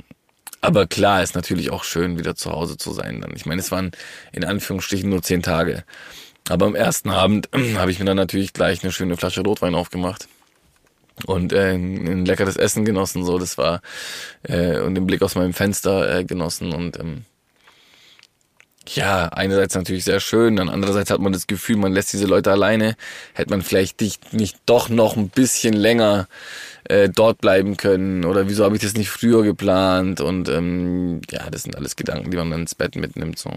Aber klar ist natürlich auch schön, wieder zu Hause zu sein dann. Ich meine, es waren in Anführungsstrichen nur zehn Tage. Aber am ersten Abend habe ich mir dann natürlich gleich eine schöne Flasche Rotwein aufgemacht und äh, ein leckeres Essen genossen. So, das war äh, und den Blick aus meinem Fenster äh, genossen und ähm, ja, einerseits natürlich sehr schön, dann andererseits hat man das Gefühl, man lässt diese Leute alleine. Hätte man vielleicht nicht, nicht doch noch ein bisschen länger äh, dort bleiben können oder wieso habe ich das nicht früher geplant und ähm, ja, das sind alles Gedanken, die man dann ins Bett mitnimmt. So.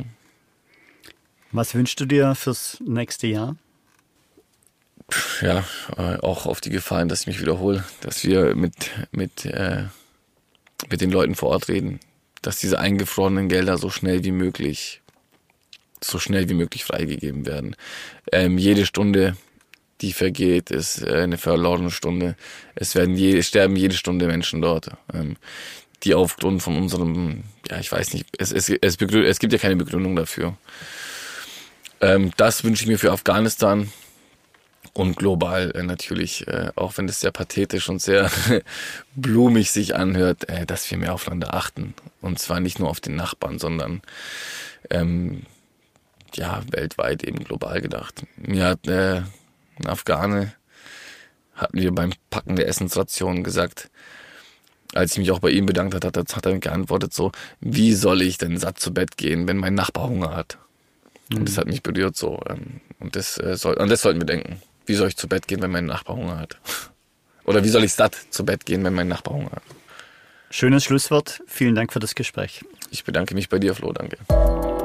Was wünschst du dir fürs nächste Jahr? Ja, äh, auch auf die Gefahren, dass ich mich wiederhole, dass wir mit, mit, äh, mit den Leuten vor Ort reden, dass diese eingefrorenen Gelder so schnell wie möglich, so schnell wie möglich freigegeben werden. Ähm, jede Stunde, die vergeht, ist äh, eine verlorene Stunde. Es werden je, sterben jede Stunde Menschen dort. Ähm, die aufgrund von unserem, ja, ich weiß nicht, es, es, es, es gibt ja keine Begründung dafür. Ähm, das wünsche ich mir für Afghanistan und global äh, natürlich, äh, auch wenn es sehr pathetisch und sehr blumig sich anhört, äh, dass wir mehr aufeinander achten. Und zwar nicht nur auf den Nachbarn, sondern ähm, ja, weltweit eben global gedacht. Mir hat äh, ein Afghane, hatten wir beim Packen der Essensration gesagt, als ich mich auch bei ihm bedankt hat, hat, hat er geantwortet so, wie soll ich denn satt zu Bett gehen, wenn mein Nachbar Hunger hat? Und das hat mich berührt so. Ähm, und das, äh, soll, an das sollten wir denken. Wie soll ich zu Bett gehen, wenn mein Nachbar Hunger hat? Oder wie soll ich satt zu Bett gehen, wenn mein Nachbar Hunger hat? Schönes Schlusswort. Vielen Dank für das Gespräch. Ich bedanke mich bei dir, Flo. Danke.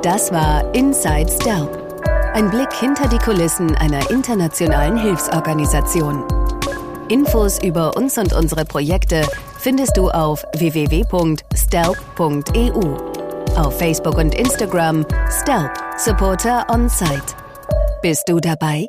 Das war Inside Stelp. Ein Blick hinter die Kulissen einer internationalen Hilfsorganisation. Infos über uns und unsere Projekte findest du auf www.stelp.eu auf Facebook und Instagram Stelp Supporter on Site. Bist du dabei?